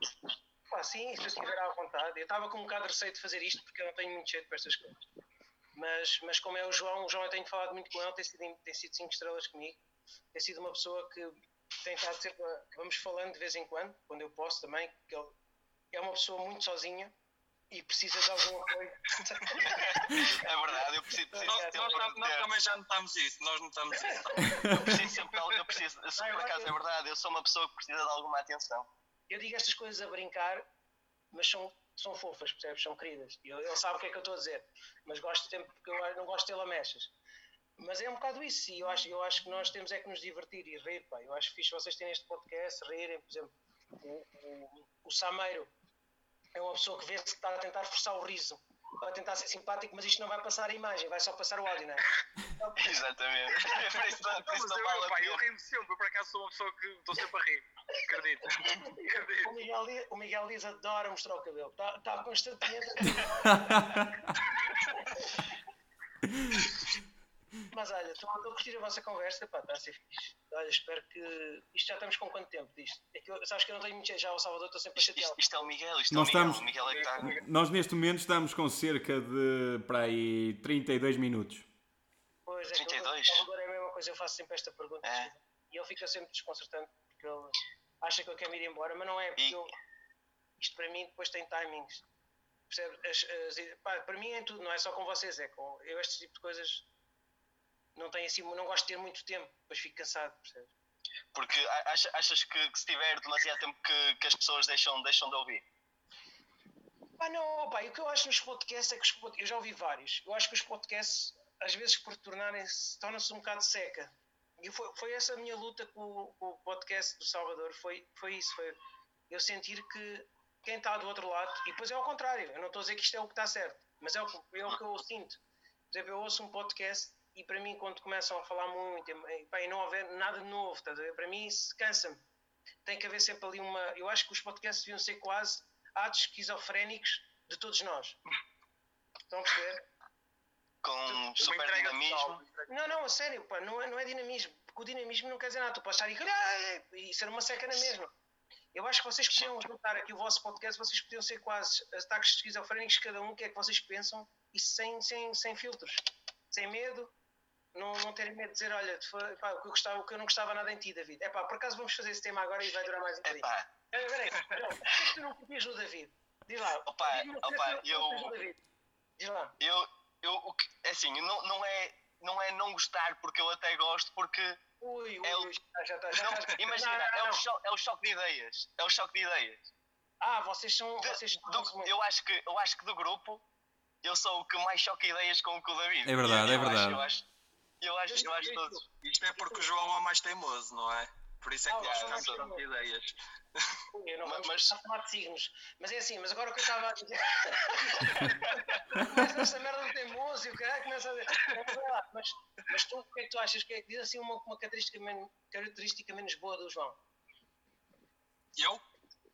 Pá, sim, se eu estiver à vontade. Eu estava com um bocado de receio de fazer isto porque eu não tenho muito jeito para estas coisas. Mas, mas como é o João, o João eu tenho falado muito com ele, tem sido, tem sido cinco estrelas comigo. Tem sido uma pessoa que tem estado sempre. a- Vamos falando de vez em quando, quando eu posso também, que ele é uma pessoa muito sozinha e precisa de algum apoio. <laughs> é verdade, eu preciso, preciso Nós, sempre nós, nós ter- também já notamos isso, nós notamos isso. eu preciso sempre de algo, eu preciso, eu, Ah, por acaso é verdade, eu sou uma pessoa que precisa de alguma atenção. Eu digo estas coisas a brincar, mas são, são fofas, percebes? São queridas. E Ele, ele sabe o que é que eu estou a dizer, mas gosto sempre porque eu não gosto de ter lamechas. Mas é um bocado isso, e eu acho, eu acho que nós temos é que nos divertir e rir, pá. Eu acho fixe vocês terem este podcast, rirem, por exemplo, o, o, o Sameiro é uma pessoa que vê-se que está a tentar forçar o riso, para tentar ser simpático, mas isto não vai passar a imagem, vai só passar o áudio, não é? <laughs> Exatamente. por isso, não- por isso não vale a pá, eu rimo sempre, eu por acaso sou uma pessoa que estou sempre a rir. Acredito. Acredito. O Miguel, o Miguel Dias adora mostrar o cabelo, está, está constantemente. <laughs> <laughs> Mas olha, estou a curtir a vossa conversa, pá, está a ser fixe. Olha, espero que. Isto já estamos com quanto tempo disto? É que eu, sabes que eu não tenho muito. Já o Salvador estou sempre a Isto, chatear. isto, isto é o Miguel, isto Nós é o Miguel. estamos- O Miguel é que está. Nós neste momento estamos com cerca de para aí 32 minutos. Pois é, que 32? O Salvador é a mesma coisa, eu faço sempre esta pergunta. É. E ele fica sempre desconcertante porque ele acha que eu quero ir embora, mas não é, porque E- eu, isto para mim depois tem timings. Percebe? As- as- pá, para mim é tudo, não é só com vocês, é com eu este tipo de coisas não tenho assim, não gosto de ter muito tempo, depois fico cansado, percebes? Porque a- acha- achas que, que se tiver demasiado tempo que, que as pessoas deixam, deixam de ouvir? Pá, não, pá, o que eu acho nos podcasts é que os eu já ouvi vários. Eu acho que os podcasts, às vezes, por tornarem-se, tornam-se um bocado seca. E foi, foi essa a minha luta com, o- com o podcast do Salvador. Foi, foi isso. Foi eu sentir que quem está do outro lado, e depois é ao contrário, eu não estou a dizer que isto é o que está certo, mas é o, é o que eu sinto. Por exemplo, eu ouço um podcast e para mim, quando começam a falar muito e, pá, e não houver nada de novo, ver? para mim isso cansa-me. Tem que haver sempre ali uma. Eu acho que os podcasts deviam ser quase atos esquizofrénicos de todos nós. Estão a perceber? com Uma super dinamismo. Não, não, a sério, pá, não é, não é dinamismo. Porque o dinamismo não quer dizer nada. Tu podes estar aí "Ah", e ser uma seca na mesma. Eu acho que vocês podiam juntar aqui o vosso podcast, vocês podiam ser quase ataques esquizofrénicos, cada um, o que é que vocês pensam, e sem, sem, sem filtros, sem medo, não, não terem medo de dizer, olha, pá, o, que eu gostava, o que eu não gostava nada em ti, David. É pá, por acaso vamos fazer esse tema agora e vai durar mais um bocadinho. Epá, Espera aí, espera aí, João, o que é que tu não curtias no David? Diz lá. Opa, o que é que opa, não eu-. Diz lá. eu, eu o que, é assim, não, não, é, não é não gostar, porque eu até gosto, porque Ui, ui, É o- ui, já, já, tá, já, não, já, imagina, não, não, é, não. o cho- é o choque de ideias. É o choque de ideias. Ah, vocês são. De- vocês são do- eu, acho que, eu acho que do grupo, eu sou o que mais choca ideias com, com o David. É verdade, Eu é acho- verdade. Eu acho, eu acho, eu acho todos. Isto é porque o João é mais teimoso, não é? Por isso é que Ah, nós é temos teimoso. ideias. Eu não Mas- mas- mas... falar de signos. Mas é assim, mas agora o que eu estava a dizer. Começa esta merda de teimoso e o caralho começa a dizer. Mas, lá, mas, mas tu, o que é que tu achas? Que é, diz assim uma, uma característica, men- característica menos boa do João. Eu?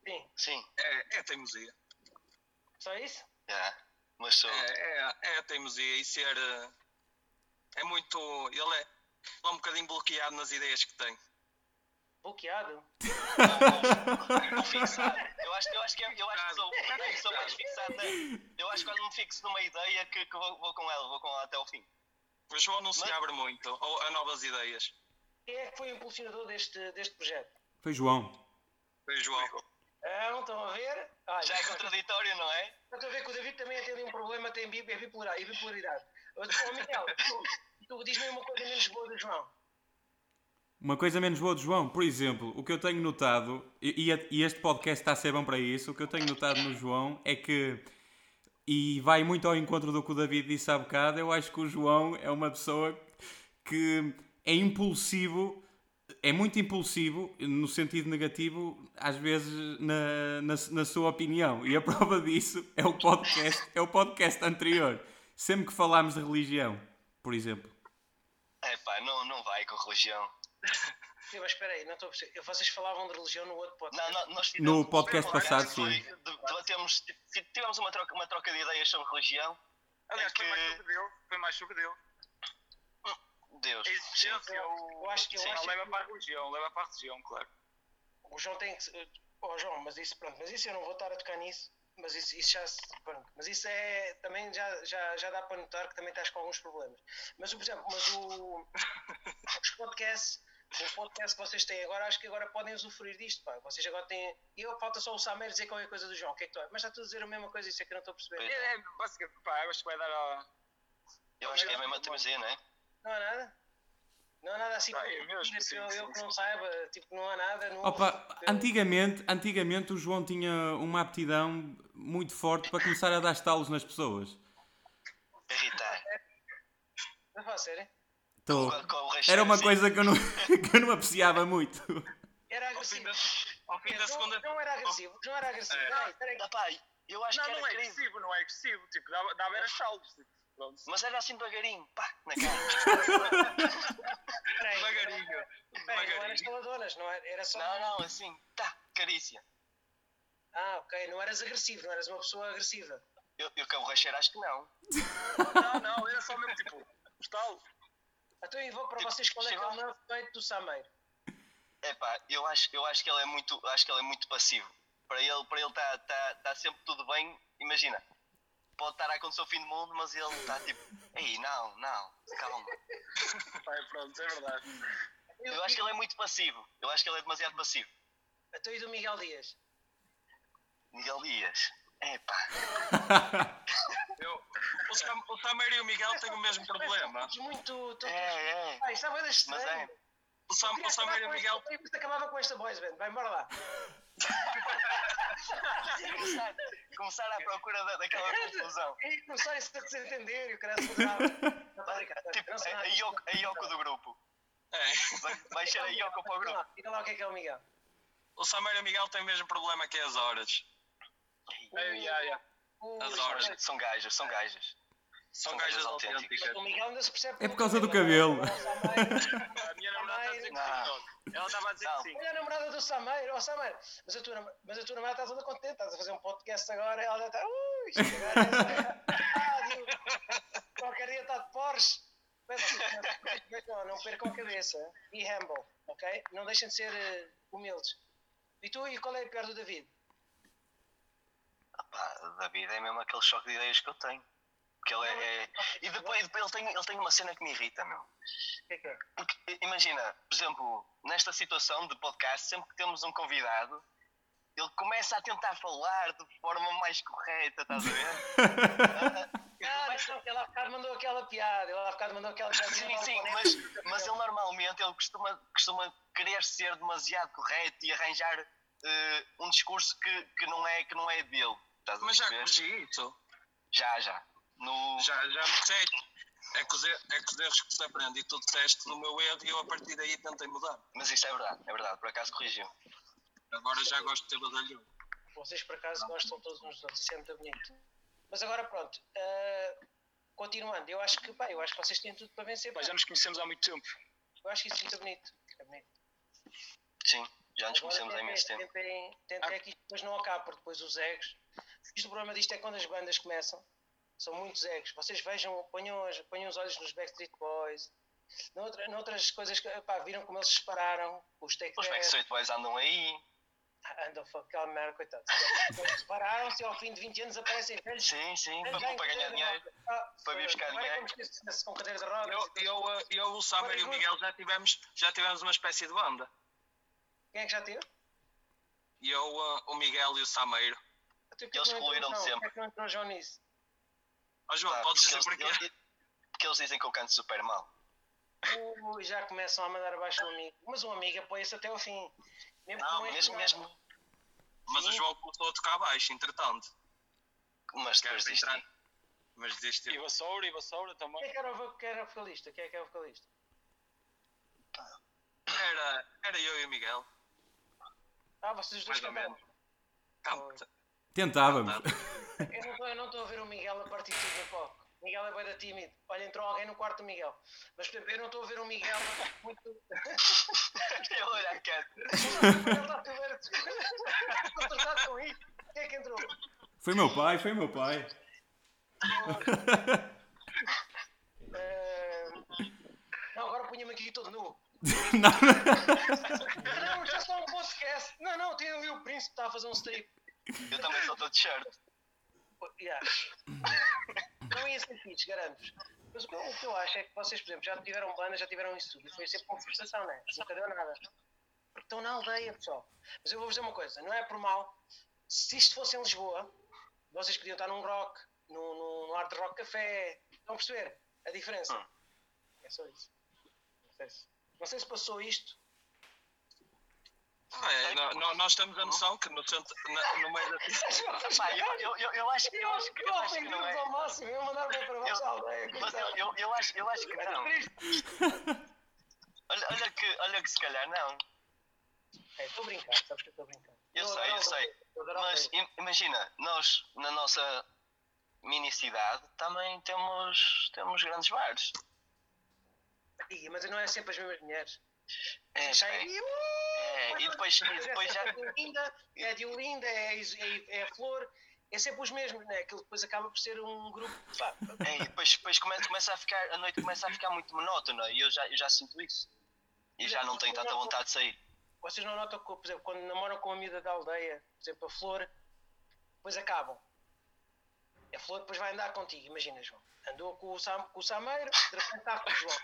Sim, Sim, É, é teimosia. só isso? já. Mas sou. É, é, é a teimosia e ser. eh, É muito. Ele é, ele é um bocadinho bloqueado nas ideias que tem. Bloqueado? Fixado. Eu acho, eu acho que, é- eu acho que sou, sou mais fixado. na- Eu acho que quando me fixo numa ideia que, que vou, vou com ela, vou com ela até ao fim. O João não se Mas- abre muito ou- a novas ideias. Quem é que foi o impulsionador deste, deste projeto? Foi João. Foi o João. Ah, não estão a ver? Olha, Já é contraditório, não é? Estou a ver que o David também tem ali um problema, tem bi- é bipolaridade. Ô, Miguel, tu, tu diz-me uma coisa menos boa do João. Uma coisa menos boa de João, por exemplo, o que eu tenho notado, e, e- e este podcast está a ser bom para isso, o que eu tenho notado no João é que, e vai muito ao encontro do que o David disse há bocado, eu acho que o João é uma pessoa que é impulsivo, é muito impulsivo, no sentido negativo, às vezes na, na, na sua opinião. E a prova disso é o podcast, é o podcast anterior. Sempre que falámos de religião, por exemplo. É pá, não, não vai com religião. Sim, mas espera aí, não estou a perceber. Vocês falavam de religião no outro Não, podcast. não, nós No fizemos- podcast passado, foi- sim. de- Debatemos, t- tivemos uma troca, uma troca de ideias sobre religião. Aliás, foi mais que- sobre dele. Foi mais sobre dele. Deus. A existência, Eu- o... eu acho que- eu Sim, acho leva que- para a religião, leva para a religião, claro. O João tem que. se- Oh, João, mas isso, pronto, mas isso eu não vou estar a tocar nisso. Mas isso, isso já. Pronto, mas isso é. Também já, já, já dá para notar que também estás com alguns problemas. Mas, por exemplo, mas o. Os podcasts. O podcast que vocês têm agora, acho que agora podem usufruir disto, pá. Vocês agora têm. E eu falta só o Samer dizer qualquer coisa do João. O que é que tu Mas está tudo a dizer a mesma coisa, isso é que eu não estou a perceber. É, é, basicamente, pá, eu acho que vai dar a... Eu acho que é a mesma teimosia, não é? Não há nada? Não há nada assim Ah, eu mesmo, que sim, eu, sim, eu que sim. não saiba, tipo, não há nada. Não Opa, houve- antigamente, antigamente o João tinha uma aptidão muito forte para começar a dar estalos nas pessoas. Irritar. Não fala sério? Resto, Era uma coisa que eu não, <laughs> que eu não apreciava muito. Era Ao fim agressivo. da, ao fim da Não, segunda. não era agressivo, não era agressivo. É. Eu acho Não, que era não é agressivo, não é agressivo. Tipo, dá, dá a ver as saldos. Tipo. Mas era assim devagarinho, pá, na cara. <laughs> Devagarinho. Não era Devagarinho. estaladonas, não era, era só. Não, não, assim, tá, carícia. Ah, ok, não eras agressivo, não eras uma pessoa agressiva. Eu, eu que o recheiro acho que não. Não, não, era só mesmo tipo, estalo. Então eu vou para Tipo, vocês qual é que é o maior defeito do Sameiro. É pá, eu acho, eu acho que ele é muito, acho que ele é muito passivo. Para ele, para ele está tá, tá sempre tudo bem. Imagina, pode estar a acontecer o fim do mundo, mas ele está tipo, ei, não, não, calma. <laughs> É pronto, é verdade. Eu acho que ele é muito passivo. Eu acho que ele é demasiado passivo. Então e do Miguel Dias? Miguel Dias, é pá, <laughs> Eu, o, Sam, o Samer e o Miguel têm o mesmo problema. Muito. Todos... é, é. Ah, isso é bem Mas é. O, Sam, o Samer e o Miguel. Acabava com esta boys band, vai embora lá. <laughs> Começar, <laughs> começar à procura da, daquela conclusão. E começar a desentender e o cara se. Tipo, sei a. Yoko, a Yoko do grupo. É. Vai, vai ser a Yoko para o grupo. diga lá o que é que é o Miguel. O Samer e o Miguel têm o mesmo problema que as horas. É, yeah, yeah. O, As horas. São gajas, são gajas. São São gajas gajas autênticas. o Miguel ainda se percebe É por causa do cabelo. <laughs> A minha namorada está a dizer que sim. Ela estava a dizer Não. que sim. Olha a namorada do Sameiro, ó Sameiro, mas a tua, nam- mas a tua namorada está toda contente, estás a fazer um podcast agora, ela já está, ui, isto agora é rádio. <laughs> qualquer dia está de Porsche. Mas, vocês não, não percam a cabeça. Be humble, ok? Não deixem de ser eh, humildes. E tu, e qual é a pior do David? Ah, pá, David é mesmo aquele choque de ideias que eu tenho. Porque ele é. é- E depois, depois ele, tem, ele tem uma cena que me irrita, meu. O que é que é? Porque, imagina, por exemplo, nesta situação de podcast, sempre que temos um convidado, ele começa a tentar falar de forma mais correta, estás a ver? <laughs> Ah, ele há bocado mandou aquela piada. Ele há bocado mandou aquela piada. sim, sim, mas, mas ele normalmente ele costuma, costuma querer ser demasiado correto e arranjar eh, um discurso que, que, não é, que não é dele. Estás a Mas já corrigi isso. Já, já. No... Já, já me disseste. É que, os erros, é que os erros que se aprende e tu disseste do meu erro e eu a partir daí tentei mudar. Mas isto é verdade, é verdade, por acaso corrigiu. Agora já gosto de ter badalhão. Vocês por acaso gostam todos uns dos outros, isso é muito bonito. Mas agora pronto, ah, continuando, eu acho que pá, eu acho que vocês têm tudo para vencer. Pá, pá. já nos conhecemos há muito tempo. Eu acho que isso é muito bonito. É bonito. Sim, já nos Agora conhecemos há imenso tempo. tentem, tentem é que isto depois não acabe, porque depois os egos. Isto, o problema disto é quando as bandas começam, são muitos egos. Vocês vejam, ponham, ponham os olhos nos Backstreet Boys, noutra, noutras coisas que pá, viram como eles se separaram, os Take Os Backstreet Boys andam aí. <laughs> andam fuck, aquela merda, coitados. Eles separaram-se e ao fim de 20 anos aparecem velhos. Sim, sim, para, para ganhar dinheiro. Ah, para vir buscar agora dinheiro. com cadeira de rodas. Eu, eu, eu, o Summer e o Miguel já tivemos, já tivemos uma espécie de banda. Quem é que já teve? E eu, eh, o Miguel e o Sameiro. Eles excluíram-me não. sempre. Porquê é que não entrou o João nisso? Ó João, Pá, podes dizer porquê? eles- Porque eles dizem que eu canto super mal. Ui, já começam a mandar abaixo o amigo. Mas o amigo apoia-se até ao fim. Mesmo Não, mesmo, mesmo. Mas o João começou a tocar baixo, entretanto. Mas depois entrar. desisti. Mas E desistiu. vassoura, e vassoura também. Quem é que era o, era vocalista? Quem é que é o vocalista? Era, era eu e o Miguel. Ah, vocês os dois Mais ou cantavam. menos. Canta. Tentávamos. <laughs> Eu não tô- Eu não estou a ver o Miguel a partir de tudo a pouco. O Miguel é bem tímido. Olha, entrou alguém no quarto do Miguel. Mas eu não estou a ver o Miguel muito. Eu olhar quieto. Ele está a ver. Estou tratado com isso. Quem é que entrou? Foi meu pai, foi meu pai. <laughs> Não, agora punha-me aqui todo nu. <laughs> Não. Não, já só um podcast. Não, não, tem ali o príncipe que está a fazer um strip. Eu também sou todo shirt. Yeah. Não ia ser fixe, garanto-vos. Mas o que, eu, o que eu acho é que vocês, por exemplo, já tiveram banda, já tiveram isso tudo. E foi sempre uma frustração, não é? Nunca deu nada. Porque estão na aldeia, pessoal. Mas eu vou-vos dizer uma coisa: não é por mal. Se isto fosse em Lisboa, vocês podiam estar num rock, no, no, no Art Rock Café. Estão a perceber a diferença? Hum. É só isso. Não sei se, não sei se passou isto. Ah, é, nó- nó- nós temos a noção que no, centro, na- no meio da <laughs> Pá, eu, eu, eu, eu acho que eu acho que, eu acho que não é. ao máximo, eu mandar para baixo aldeia. Mas eu, eu, eu, acho, eu acho que não. <laughs> Olha, olha, que, olha que se calhar não. É, Estou a brincar, sabes que eu estou a brincar. Eu sei, eu sei. Mas imagina, nós na nossa mini cidade também temos, temos grandes bares. Mas não é sempre as mesmas mulheres. É, Já é, é- e depois, e depois já. É é a Diolinda, é é é a Flor, é sempre os mesmos, né? Aquilo depois acaba por ser um grupo. pá, É, e depois, depois começa, começa a ficar, a noite começa a ficar muito monótona e eu já, eu já sinto isso. E já não tenho tanta vontade de sair. Vocês não notam que, por exemplo, quando namoram com a amiga da aldeia, por exemplo, a Flor, depois acabam. A Flor depois vai andar contigo, imagina, João. Andou com o, Sam, com o Sameiro, de repente está com o João.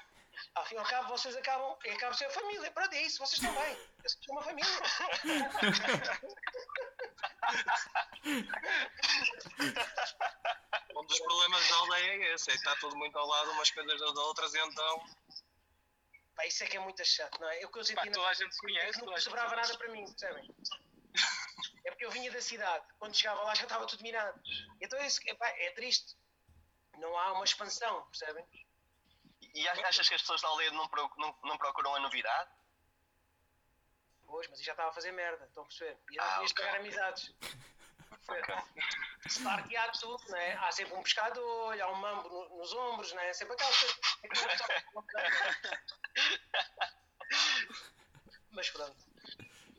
Ao fim e ao cabo, vocês acabam, e acabam ser a família. Pronto, é isso, vocês estão bem. Vocês são uma família. Um dos problemas da aldeia é esse, é que está tudo muito ao lado umas coisas das outras e então. Pá, isso é que é muito chato, não é? Eu que eu senti Pá, na- toda a gente se é conhece, não sobrava nada para mim, percebem? É porque eu vinha da cidade, quando chegava lá já estava tudo minado. Então é, isso, que- epá, é triste. Não há uma expansão, percebem? E achas que as pessoas da aldeia não, não, não procuram a novidade? Pois, mas já estava a fazer merda, estão a perceber? E não Ah, ok. estragar amizades. Ok. Claro que há tudo, não é? Há sempre um pescador, há um mambo no- nos ombros, não é? Sempre aquelas coisas. <laughs> Mas pronto.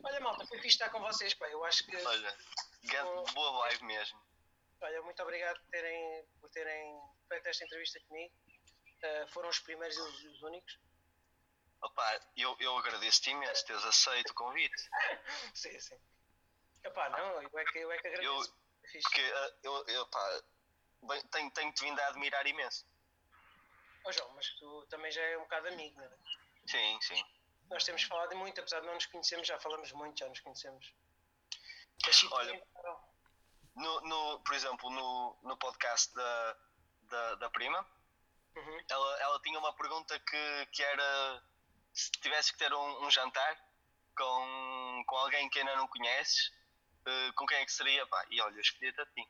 Olha, malta, foi fixe estar com vocês, pá. Eu acho que. Olha, grande- boa vibe mesmo. Olha, muito obrigado por terem, por terem feito esta entrevista comigo. Uh, foram os primeiros e os, os únicos. Opa, eu, eu agradeço-te imenso teres aceito o convite. <laughs> sim, sim. Epá, não, eu é que, eu é que agradeço. Eu, porque uh, eu, eu pá, bem, tenho, tenho-te vindo a admirar imenso. Oh, João, mas tu também já é um bocado amigo, não é? Sim, sim. Nós temos falado muito, apesar de não nos conhecermos, já falamos muito, já nos conhecemos. Olha, no, no, por exemplo, no, no podcast da, da, da prima, uhum. ela, ela tinha uma pergunta que, que era se tivesse que ter um, um jantar com, com alguém que ainda não conheces, uh, com quem é que seria? Pá, e olha, escolhi-te a ti.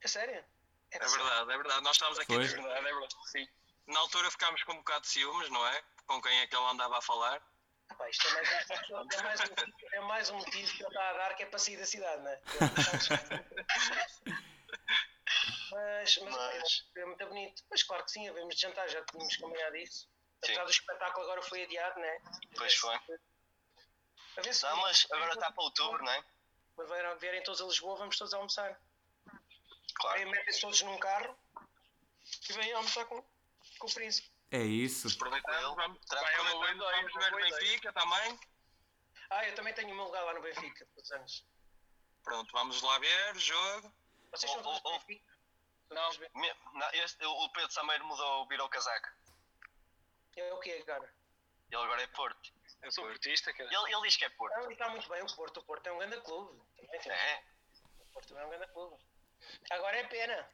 É sério? É, é verdade, é verdade. Nós estávamos aqui a dizer, é verdade, sim. Na altura ficámos com um bocado de ciúmes, não é? Com quem é que ele andava a falar. Ah, isto é mais, um, é, mais um, é mais um motivo que ele está a dar que é para sair da cidade, não é? <laughs> mas, mas, mas... é muito bonito. Mas claro que sim, havemos de jantar, já tínhamos combinado isso. Apesar do espetáculo agora foi adiado, não é? Pois foi. A ver se não, mas agora está para outubro, não é? Quando vierem todos a Lisboa, vamos todos almoçar. Claro. Aí metem-se todos num carro e vêm almoçar com, com o príncipe. É isso. Aproveitando, vamos, vai vamos, vamos ver o Benfica também. Ah, eu também tenho o meu lugar lá no Benfica, todos os anos. Pronto, vamos lá ver o jogo. Vocês são todos oh, oh, Benfica? Não, não este, o Pedro Sameiro mudou, virou casaco. É o que agora? Ele agora é Porto. Eu sou portista, cara. Ele, ele diz que é Porto. Não, está muito bem o Porto. O Porto é um grande clube. é? O Porto é um grande clube. Agora é pena.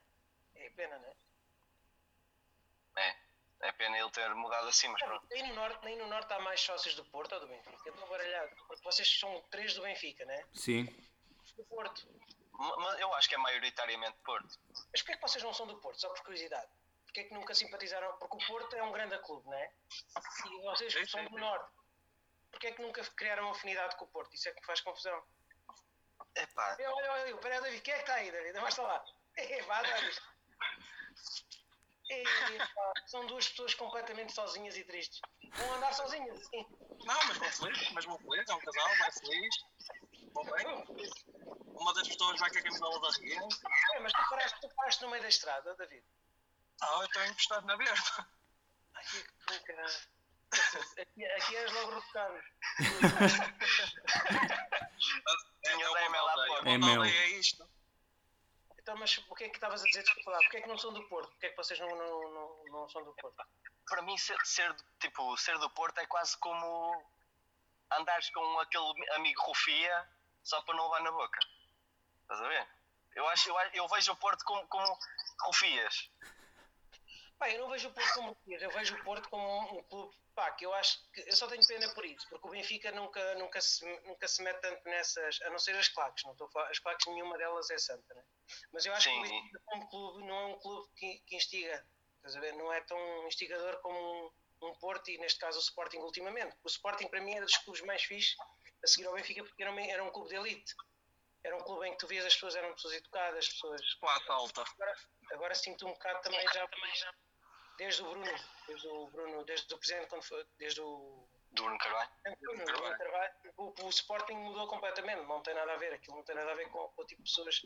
É pena, não é? É. É pena ele ter mudado assim, mas pronto. Nem no, norte, nem no Norte há mais sócios do Porto ou do Benfica? Eu estou baralhado. Porque vocês são três do Benfica, não é? Sim. Do Porto. Mas eu acho que é maioritariamente Porto. Mas porquê é que vocês não são do Porto? Só por curiosidade. Porquê é que nunca simpatizaram? Porque o Porto é um grande clube, não é? E vocês sim, são sim, do sim. Norte. Porquê é que nunca criaram afinidade com o Porto? Isso é que me faz confusão. Epá. Olha, olha, olha, peraí, David, quem é que está aí, David? Vai lá. <laughs> É, vá, David. são duas pessoas completamente sozinhas e tristes. Vão andar sozinhas, sim. Não, mas vão felizes, mas vão felizes, é um casal, vai feliz. Uma das pessoas vai com a camisola da Ria. É, mas tu paraste, tu paraste no meio da estrada, David. Não, eu estou encostado na verde. Ai, que Aqui, aqui és logo rotado. Tinha é, é, lá fora. É meu. É isto. Então, mas o que é que estavas a dizer? Desculpa lá, porque é que não são do Porto? Porquê é que vocês não, não, não, não são do Porto? Para mim, ser, ser, tipo, ser do Porto é quase como andares com aquele amigo rufia só para não levar na boca. Estás a ver? Eu, acho, eu, eu vejo o Porto como, como rufias. Pá, eu não vejo o Porto como rufias, eu vejo o Porto como um, um clube pá, que eu acho que eu só tenho pena por isso, porque o Benfica nunca, nunca, se, nunca se mete tanto nessas, a não ser as claques, não estou a falar, as claques nenhuma delas é santa, né? mas eu acho Sim. que o Benfica como clube não é um clube que, que instiga, estás a ver? não é tão instigador como um, um Porto e neste caso o Sporting ultimamente. O Sporting para mim era dos clubes mais fixes a seguir ao Benfica porque era, uma, era um clube de elite. Era um clube em que tu vias as pessoas eram pessoas educadas, pessoas. Classe alta. Agora, agora sinto um bocado também já, também já desde o Bruno, desde o Bruno, desde o presidente, quando foi, desde o. Do Bruno Carvalho? Bruno, Carvalho. Carvalho o, o, Sporting mudou completamente, não tem nada a ver, aquilo não tem nada a ver com, com o tipo de pessoas.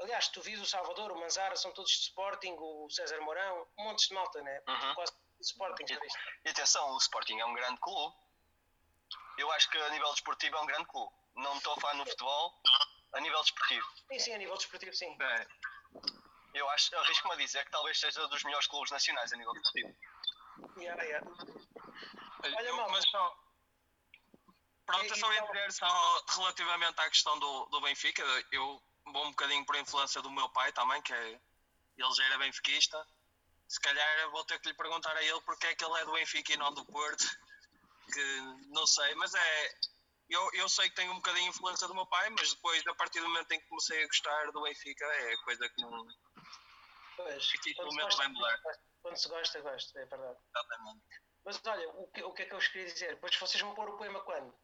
Aliás, tu vis o Salvador, o Manzara, são todos de Sporting, o César Mourão, um monte de malta, né? Uhum. Quase de Sporting. E, e atenção, o Sporting é um grande clube. Eu acho que a nível desportivo é um grande clube. Não estou a falar no futebol, a nível desportivo. Sim, sim, a nível desportivo, sim. É eu acho, arrisco-me a dizer que talvez seja dos melhores clubes nacionais a nível desportivo. Yeah, yeah. Olha, eu, mas só. Pronto, eu só ia dizer só relativamente à questão do, do Benfica, eu vou um bocadinho por influência do meu pai também, que é, ele já era benfiquista. Se calhar vou ter que lhe perguntar a ele porque é que ele é do Benfica e não do Porto. Que não sei, mas é. Eu, eu sei que tenho um bocadinho de influência do meu pai, mas depois, a partir do momento em que comecei a gostar do Benfica, é coisa que não, Pois, quando, se gosta, vai mudar. quando se gosta, gosta, é verdade. Exatamente. Mas olha, o que, o que é que eu vos queria dizer? Depois vocês vão pôr o poema quando?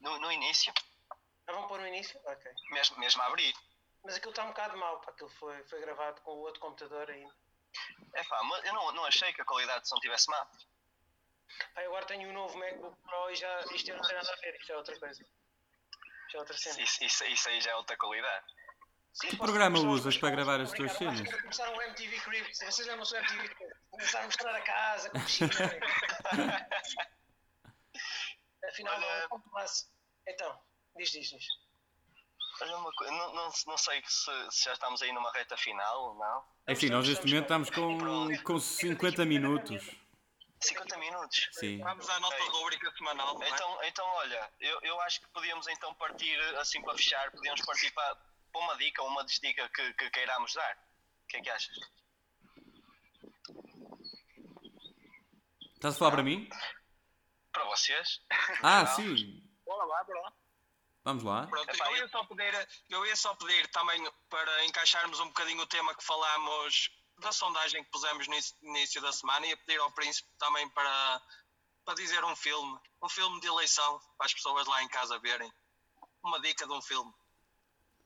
No, no início. Ah, vão pôr no início? Ok. Mesmo, mesmo a abrir. Mas aquilo está um bocado mal, pá. Aquilo foi, foi gravado com o outro computador ainda. É pá, mas eu não, não achei que a qualidade de som tivesse má. Pá, agora tenho um novo MacBook Pro e já isto não tem nada a ver, isto é outra coisa. Isto é outra cena. Isso, isso, isso aí já é outra qualidade. Sim, Que programa usas para gravar as tuas cenas? Começar um MTV Cribs. Vocês lembram do MTV Cribs? Começar a mostrar a casa, com piscina. <laughs> Afinal, não é passe. Então, diz, diz, diz. Olha uma coisa, não, não, não sei se, se já estamos aí numa reta final ou não. É assim, nós neste momento estamos com, com 50 minutos. 50 minutos. Sim. Vamos à nossa Ok. rubrica semanal. não é? Então, então olha, eu, eu acho que podíamos então partir, assim para fechar, podíamos partir para, para uma dica, uma desdica que, que queiramos dar. O que é que achas? Estás a falar para mim? Para vocês? Ah, sim. Bora lá, bora lá. Vamos lá. Pronto, Epá, eu ia, só pedir, eu ia só pedir também para encaixarmos um bocadinho o tema que falámos da sondagem que pusemos no início- da semana, ia pedir ao Príncipe também para, para dizer um filme, um filme de eleição para as pessoas lá em casa verem. Uma dica de um filme.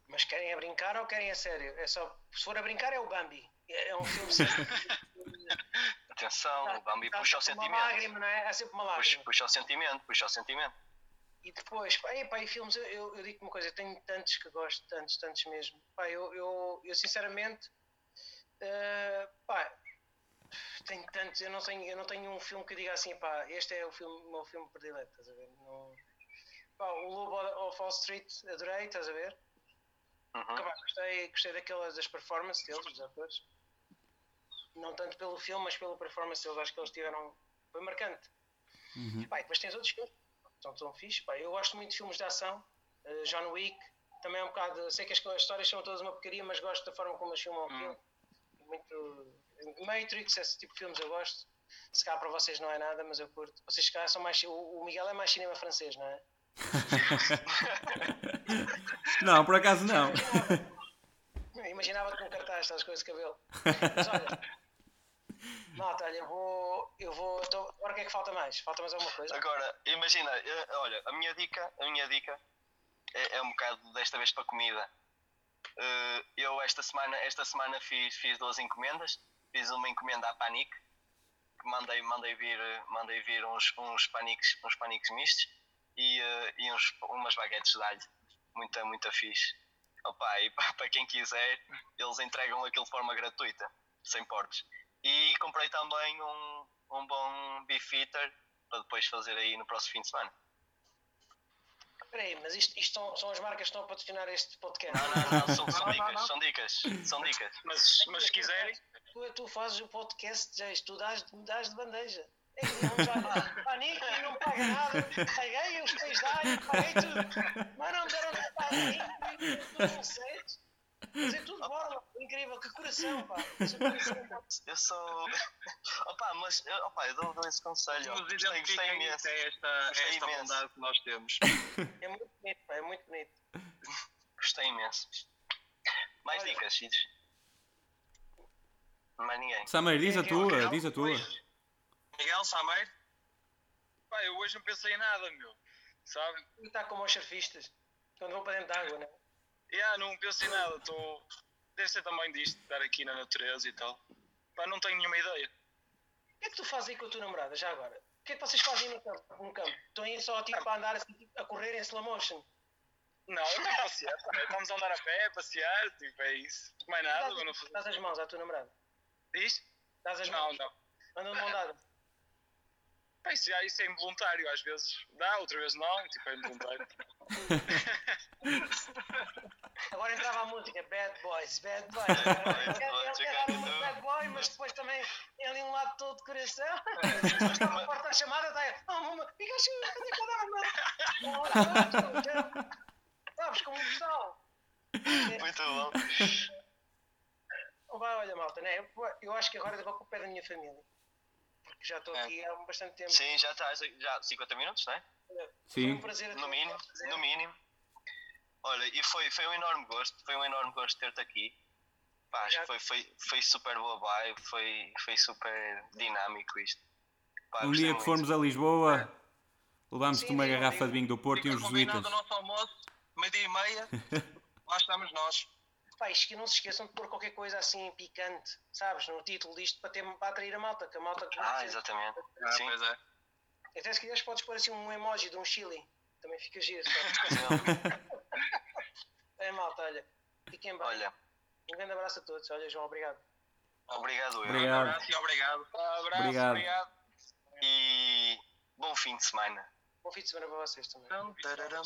Mas querem a brincar ou querem a sério? É só, se for a brincar, é o Bambi. É é um filme sério. <laughs> Atenção, o Bambi Há puxa o sentimento. lágrima, não é? Há sempre uma Puxa, lágrima. puxa o sentimento, puxa o sentimento. E depois, pá, epá, e filmes, eu, eu, eu digo uma coisa, eu tenho tantos que gosto, tantos, tantos mesmo. Pá, eu, eu, eu sinceramente, eh, pá, tenho tantos, eu não tenho, eu não tenho um filme que diga assim, pá, este é o, filme, o meu filme predileto, estás a ver? Não, pá, o Lobo of Wall Street, adorei, estás a ver? Uhum. Pá, gostei, gostei daquelas das performances deles, dos atores. Não tanto pelo filme, mas pela performance deles, acho que eles tiveram, foi marcante. Pá, e depois tens outros filmes que são tão fixe. Pá, eu gosto muito de filmes de ação. eh, John Wick, também é um bocado. Sei que as, as histórias são todas uma porcaria, mas gosto da forma como eles filmam o filme. Muito. Matrix, esse tipo de filmes eu gosto. Se calhar para vocês não é nada, mas eu curto. Vocês se calhar são mais. O, o Miguel é mais cinema francês, não é? <laughs> Não, por acaso não. Eu Imaginava-te com cartaz, estás com esse cabelo. Mas olha. <laughs> Malta, olha, eu vou. Eu vou. Tô, agora o que é que falta mais? Falta mais alguma coisa? Agora, imagina, eh, olha, a minha dica, a minha dica é, é um bocado desta vez para comida. Eh, eu esta semana, esta semana fiz, fiz duas encomendas. Fiz uma encomenda à Panic, que mandei, mandei vir, mandei vir uns, uns paniques, uns paniques mistos e, eh, e uns, umas baguetes de alho. Muita, muita fixe. Opa, e <laughs> pa- para quem quiser, eles entregam aquilo de forma gratuita, sem portos. E comprei também um, um bom beef eater para depois fazer aí no próximo fim de semana. Espera aí, mas isto, isto são, são as marcas que estão a patrocinar este podcast. Não, não, não, são, são dicas, não. são dicas, são dicas. Mas, mas se quiserem, Tu, tu fazes o podcast, já, tu dás, dás de bandeja. É que não já, não paga nada, paguei os pés da área, paguei tudo. Mas não me deram nada para mim, tu não sei. Fazer tudo de borla, incrível, que coração, pá. <laughs> Pá. Eu sou. <laughs> Opa, mas opa, eu dou, dou esse conselho. Nos Gostei, gostei imenso. é esta, é Gostei esta imenso. bondade que nós temos. <laughs> É muito bonito, pá, é muito bonito. Gostei imenso. Mais Olha. dicas, Cides? Mais ninguém. Samer, diz a tua, diz a tua. Miguel Sameiro, pá, eu hoje não pensei em nada, meu. Sabe? Está como aos surfistas, quando vão para dentro de água, né? Yeah, não penso em nada. Tô... Deve ser também disto, estar aqui na natureza e tal. Pá, não tenho nenhuma ideia. O que é que tu fazes aí com a tua namorada, já agora? O que é que vocês fazem no campo? No campo? Estão aí só tipo, a andar assim, tipo, a correr em slow motion? Não, eu vou passear. pá. Estamos a andar a pé, a passear, tipo, é isso. Mais nada, mas não fazer. Dás as mãos à tua namorada? Diz? Dás as Não, mãos? não. Andam de mão dada? Pá, isso, já- isso é involuntário, às vezes dá, outra vez não, tipo, é involuntário. <laughs> Agora entrava a música Bad Boys, Bad Boys. Ele ele dar uma bad boy, mas depois também ali um lado todo de coração. Depois está a porta a chamada, está aí. Oh, mamãe, Pikachu, cadê que eu dar uma? Sabes, como um postal. Muito bom. Vai, olha, malta, né? eu, eu acho que agora vou para o pé da minha família. Já estou aqui há bastante tempo. Sim, já estás. Já 50 minutos, não é? Foi Sim. um prazer. No mínimo, no mínimo. Olha, e foi, foi um enorme gosto, foi um enorme gosto ter-te aqui. Pá, acho que foi, foi, foi super boa vibe, foi, foi super dinâmico isto. Pá, Um dia que formos a Lisboa, levámos-te uma garrafa de vinho do Porto e uns jesuítas. o nosso almoço, meio-dia e meia, <laughs> lá estamos nós. Pá, isto que não se esqueçam de pôr qualquer coisa assim picante, sabes, no título disto para, ter, para atrair a malta, que a malta Ah, exatamente. Ah, Sim. Pois é. Até se quiseres podes pôr assim um emoji de um chili, também fica giro. <laughs> <laughs> é malta, olha. Fiquem bem. Olha, Um grande abraço a todos. Olha, João, obrigado. obrigado eu. Obrigado. Um abraço e obrigado. Abraço, Obrigado. obrigado. E bom fim de semana. Bom fim de semana para vocês também. Tum, tararam,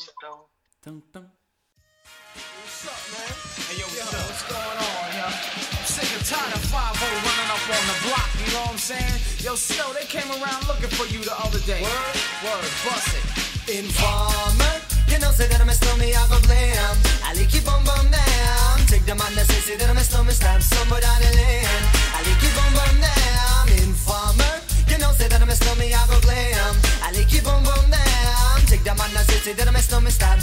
tum. Tum, tum. Hey, yo, what's going on, yo? I'm sick and tired of 5 running up on the block, you know what I'm saying? Yo, Snow, they came around looking for you the other day. Word? Word, bust it. Informer, you know, say that I'm a snowman, I go blam. I like keep on bum down. Take the man that say, say that I'm a snowman, stab somewhere down the lane. I like keep on bum down. Informer, you know, say that I'm a snowman, I go glam. I like keep on bum down. Take the man that say, say that I'm a snowman, stab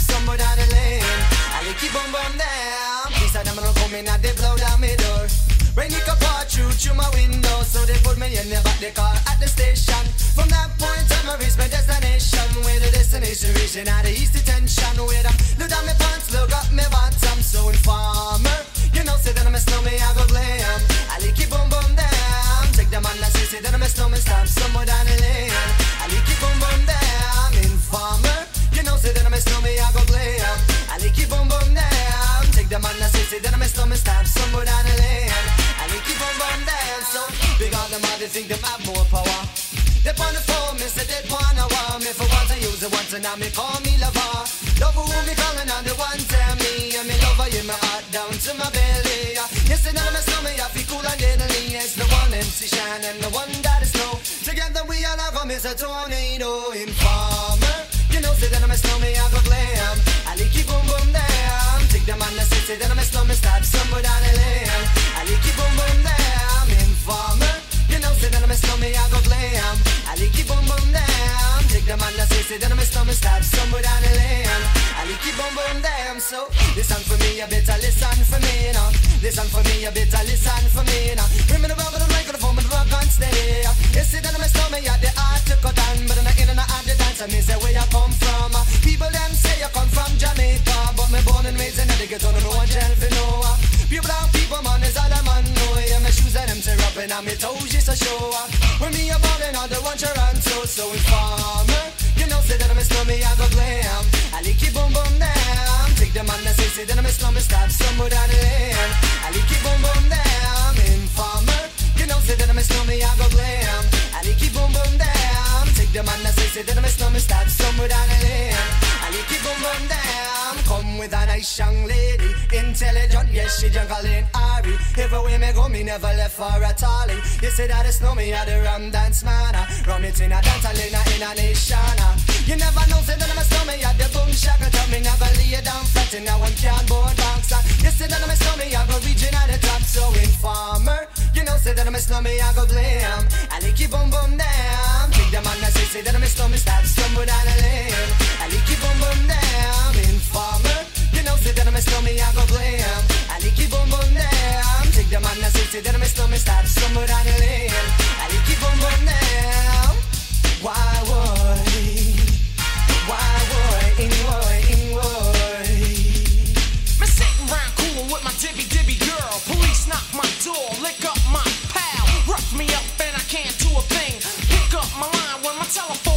Boom keep down. These are them gonna and they blow down my door. Rain it pour through through my window, so they put me in the back the car at the station. From that point on, I reach my destination. Where the destination reaching out the east detention. Where them look down my pants, look up my bottom. So informer, you know, say that I'm a snowman, I go glam. I like keep on bum down. Take the man that say, say that I'm a snowman, stop somewhere down the lane. Say, say that I'm a snowman, stop somewhere down the lane. I like keep on bum down. So big on them, all they think them have more power. They on the phone, me say they want me for once I use it once and now me call me lover. Love who me calling on the one tell me and me lover in my heart down to my belly. Yes, and I'm a snowman, I feel cool and deadly. It's the one MC Shine and the one that is snow. Together we all have a a tornado informer. You know, say that I'm a snowman, I go glam. I keep boom boom down. Take the man that say, say that I'm a snowman, somewhere down the lane. I like keep boom boom down. Informer. You know, say that I'm a I go glam. I like keep boom boom down. Take the man that say, say that I'm a snowman, start somewhere down the lane. I like keep boom boom down. So listen for me, you better listen for me now. Listen for me, you better listen for me now. Bring me the rubber, the microphone, the rock on steady. You see that I'm a snowman, yeah, the art to cut but I'm not in and out the dance. I mean, where you come from. People them say you come from Jamaica, but me born and raised in the ghetto, no one tell for no. And them tear up and on me toes just a show. When me a ballin', all the one Toronto, so informer. You know, say that I'm a snowman, I go glam. I like it boom boom down. Take the man that say, say that I'm a snowman, stop somewhere down the lane. I like it boom boom down. Informer. You know, say that I'm a snowman, I go glam. I like it boom boom down. Take the man that say, say that I'm a snowman, stop somewhere down the lane. Nice young lady, intelligent, yes, she jungle in Ari. Everywhere me go, me never left for a tally. You say that it's no me, I the rum dance man. ah. Rum it in a dance, I in a, a nation. ah. You never know, say that I'm a snowman, I the boom shaka. Tell me never lay down in a one cardboard box. You say that I'm a snowman, I go reaching at the top, so informer. You know, say that I'm a snowman, I go glam. I like it boom boom down. Take the man that say, say that I'm a snowman, start stumble down the lane. I like it boom boom down. Informer. You know, I'm a snowman, I go glam. I like it boom boom down. Take the man that say, that I'm a snowman, start stumble down the lane. I like it boom boom down. Why would? Why would? In would? In would? Me sitting round coolin' with my dibby dibby girl. Police knock my door, lick up my pal. Rough me up and I can't do a thing. Pick up my line when my telephone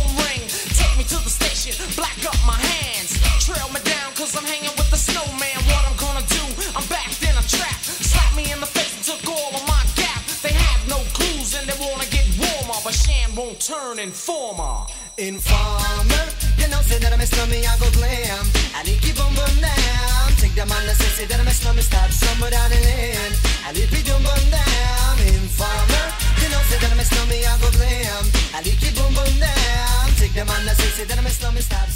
turn informer. Informer, you know, say that I'm a snowman, I go glam. I like it boom boom down. Take the man say, say that I'm a snowman, start somewhere down the lane. I like it boom boom down. Informer, you know, say that I'm a snowman, I go glam. I like it boom boom down. Take the man say, say that I'm a snowman, start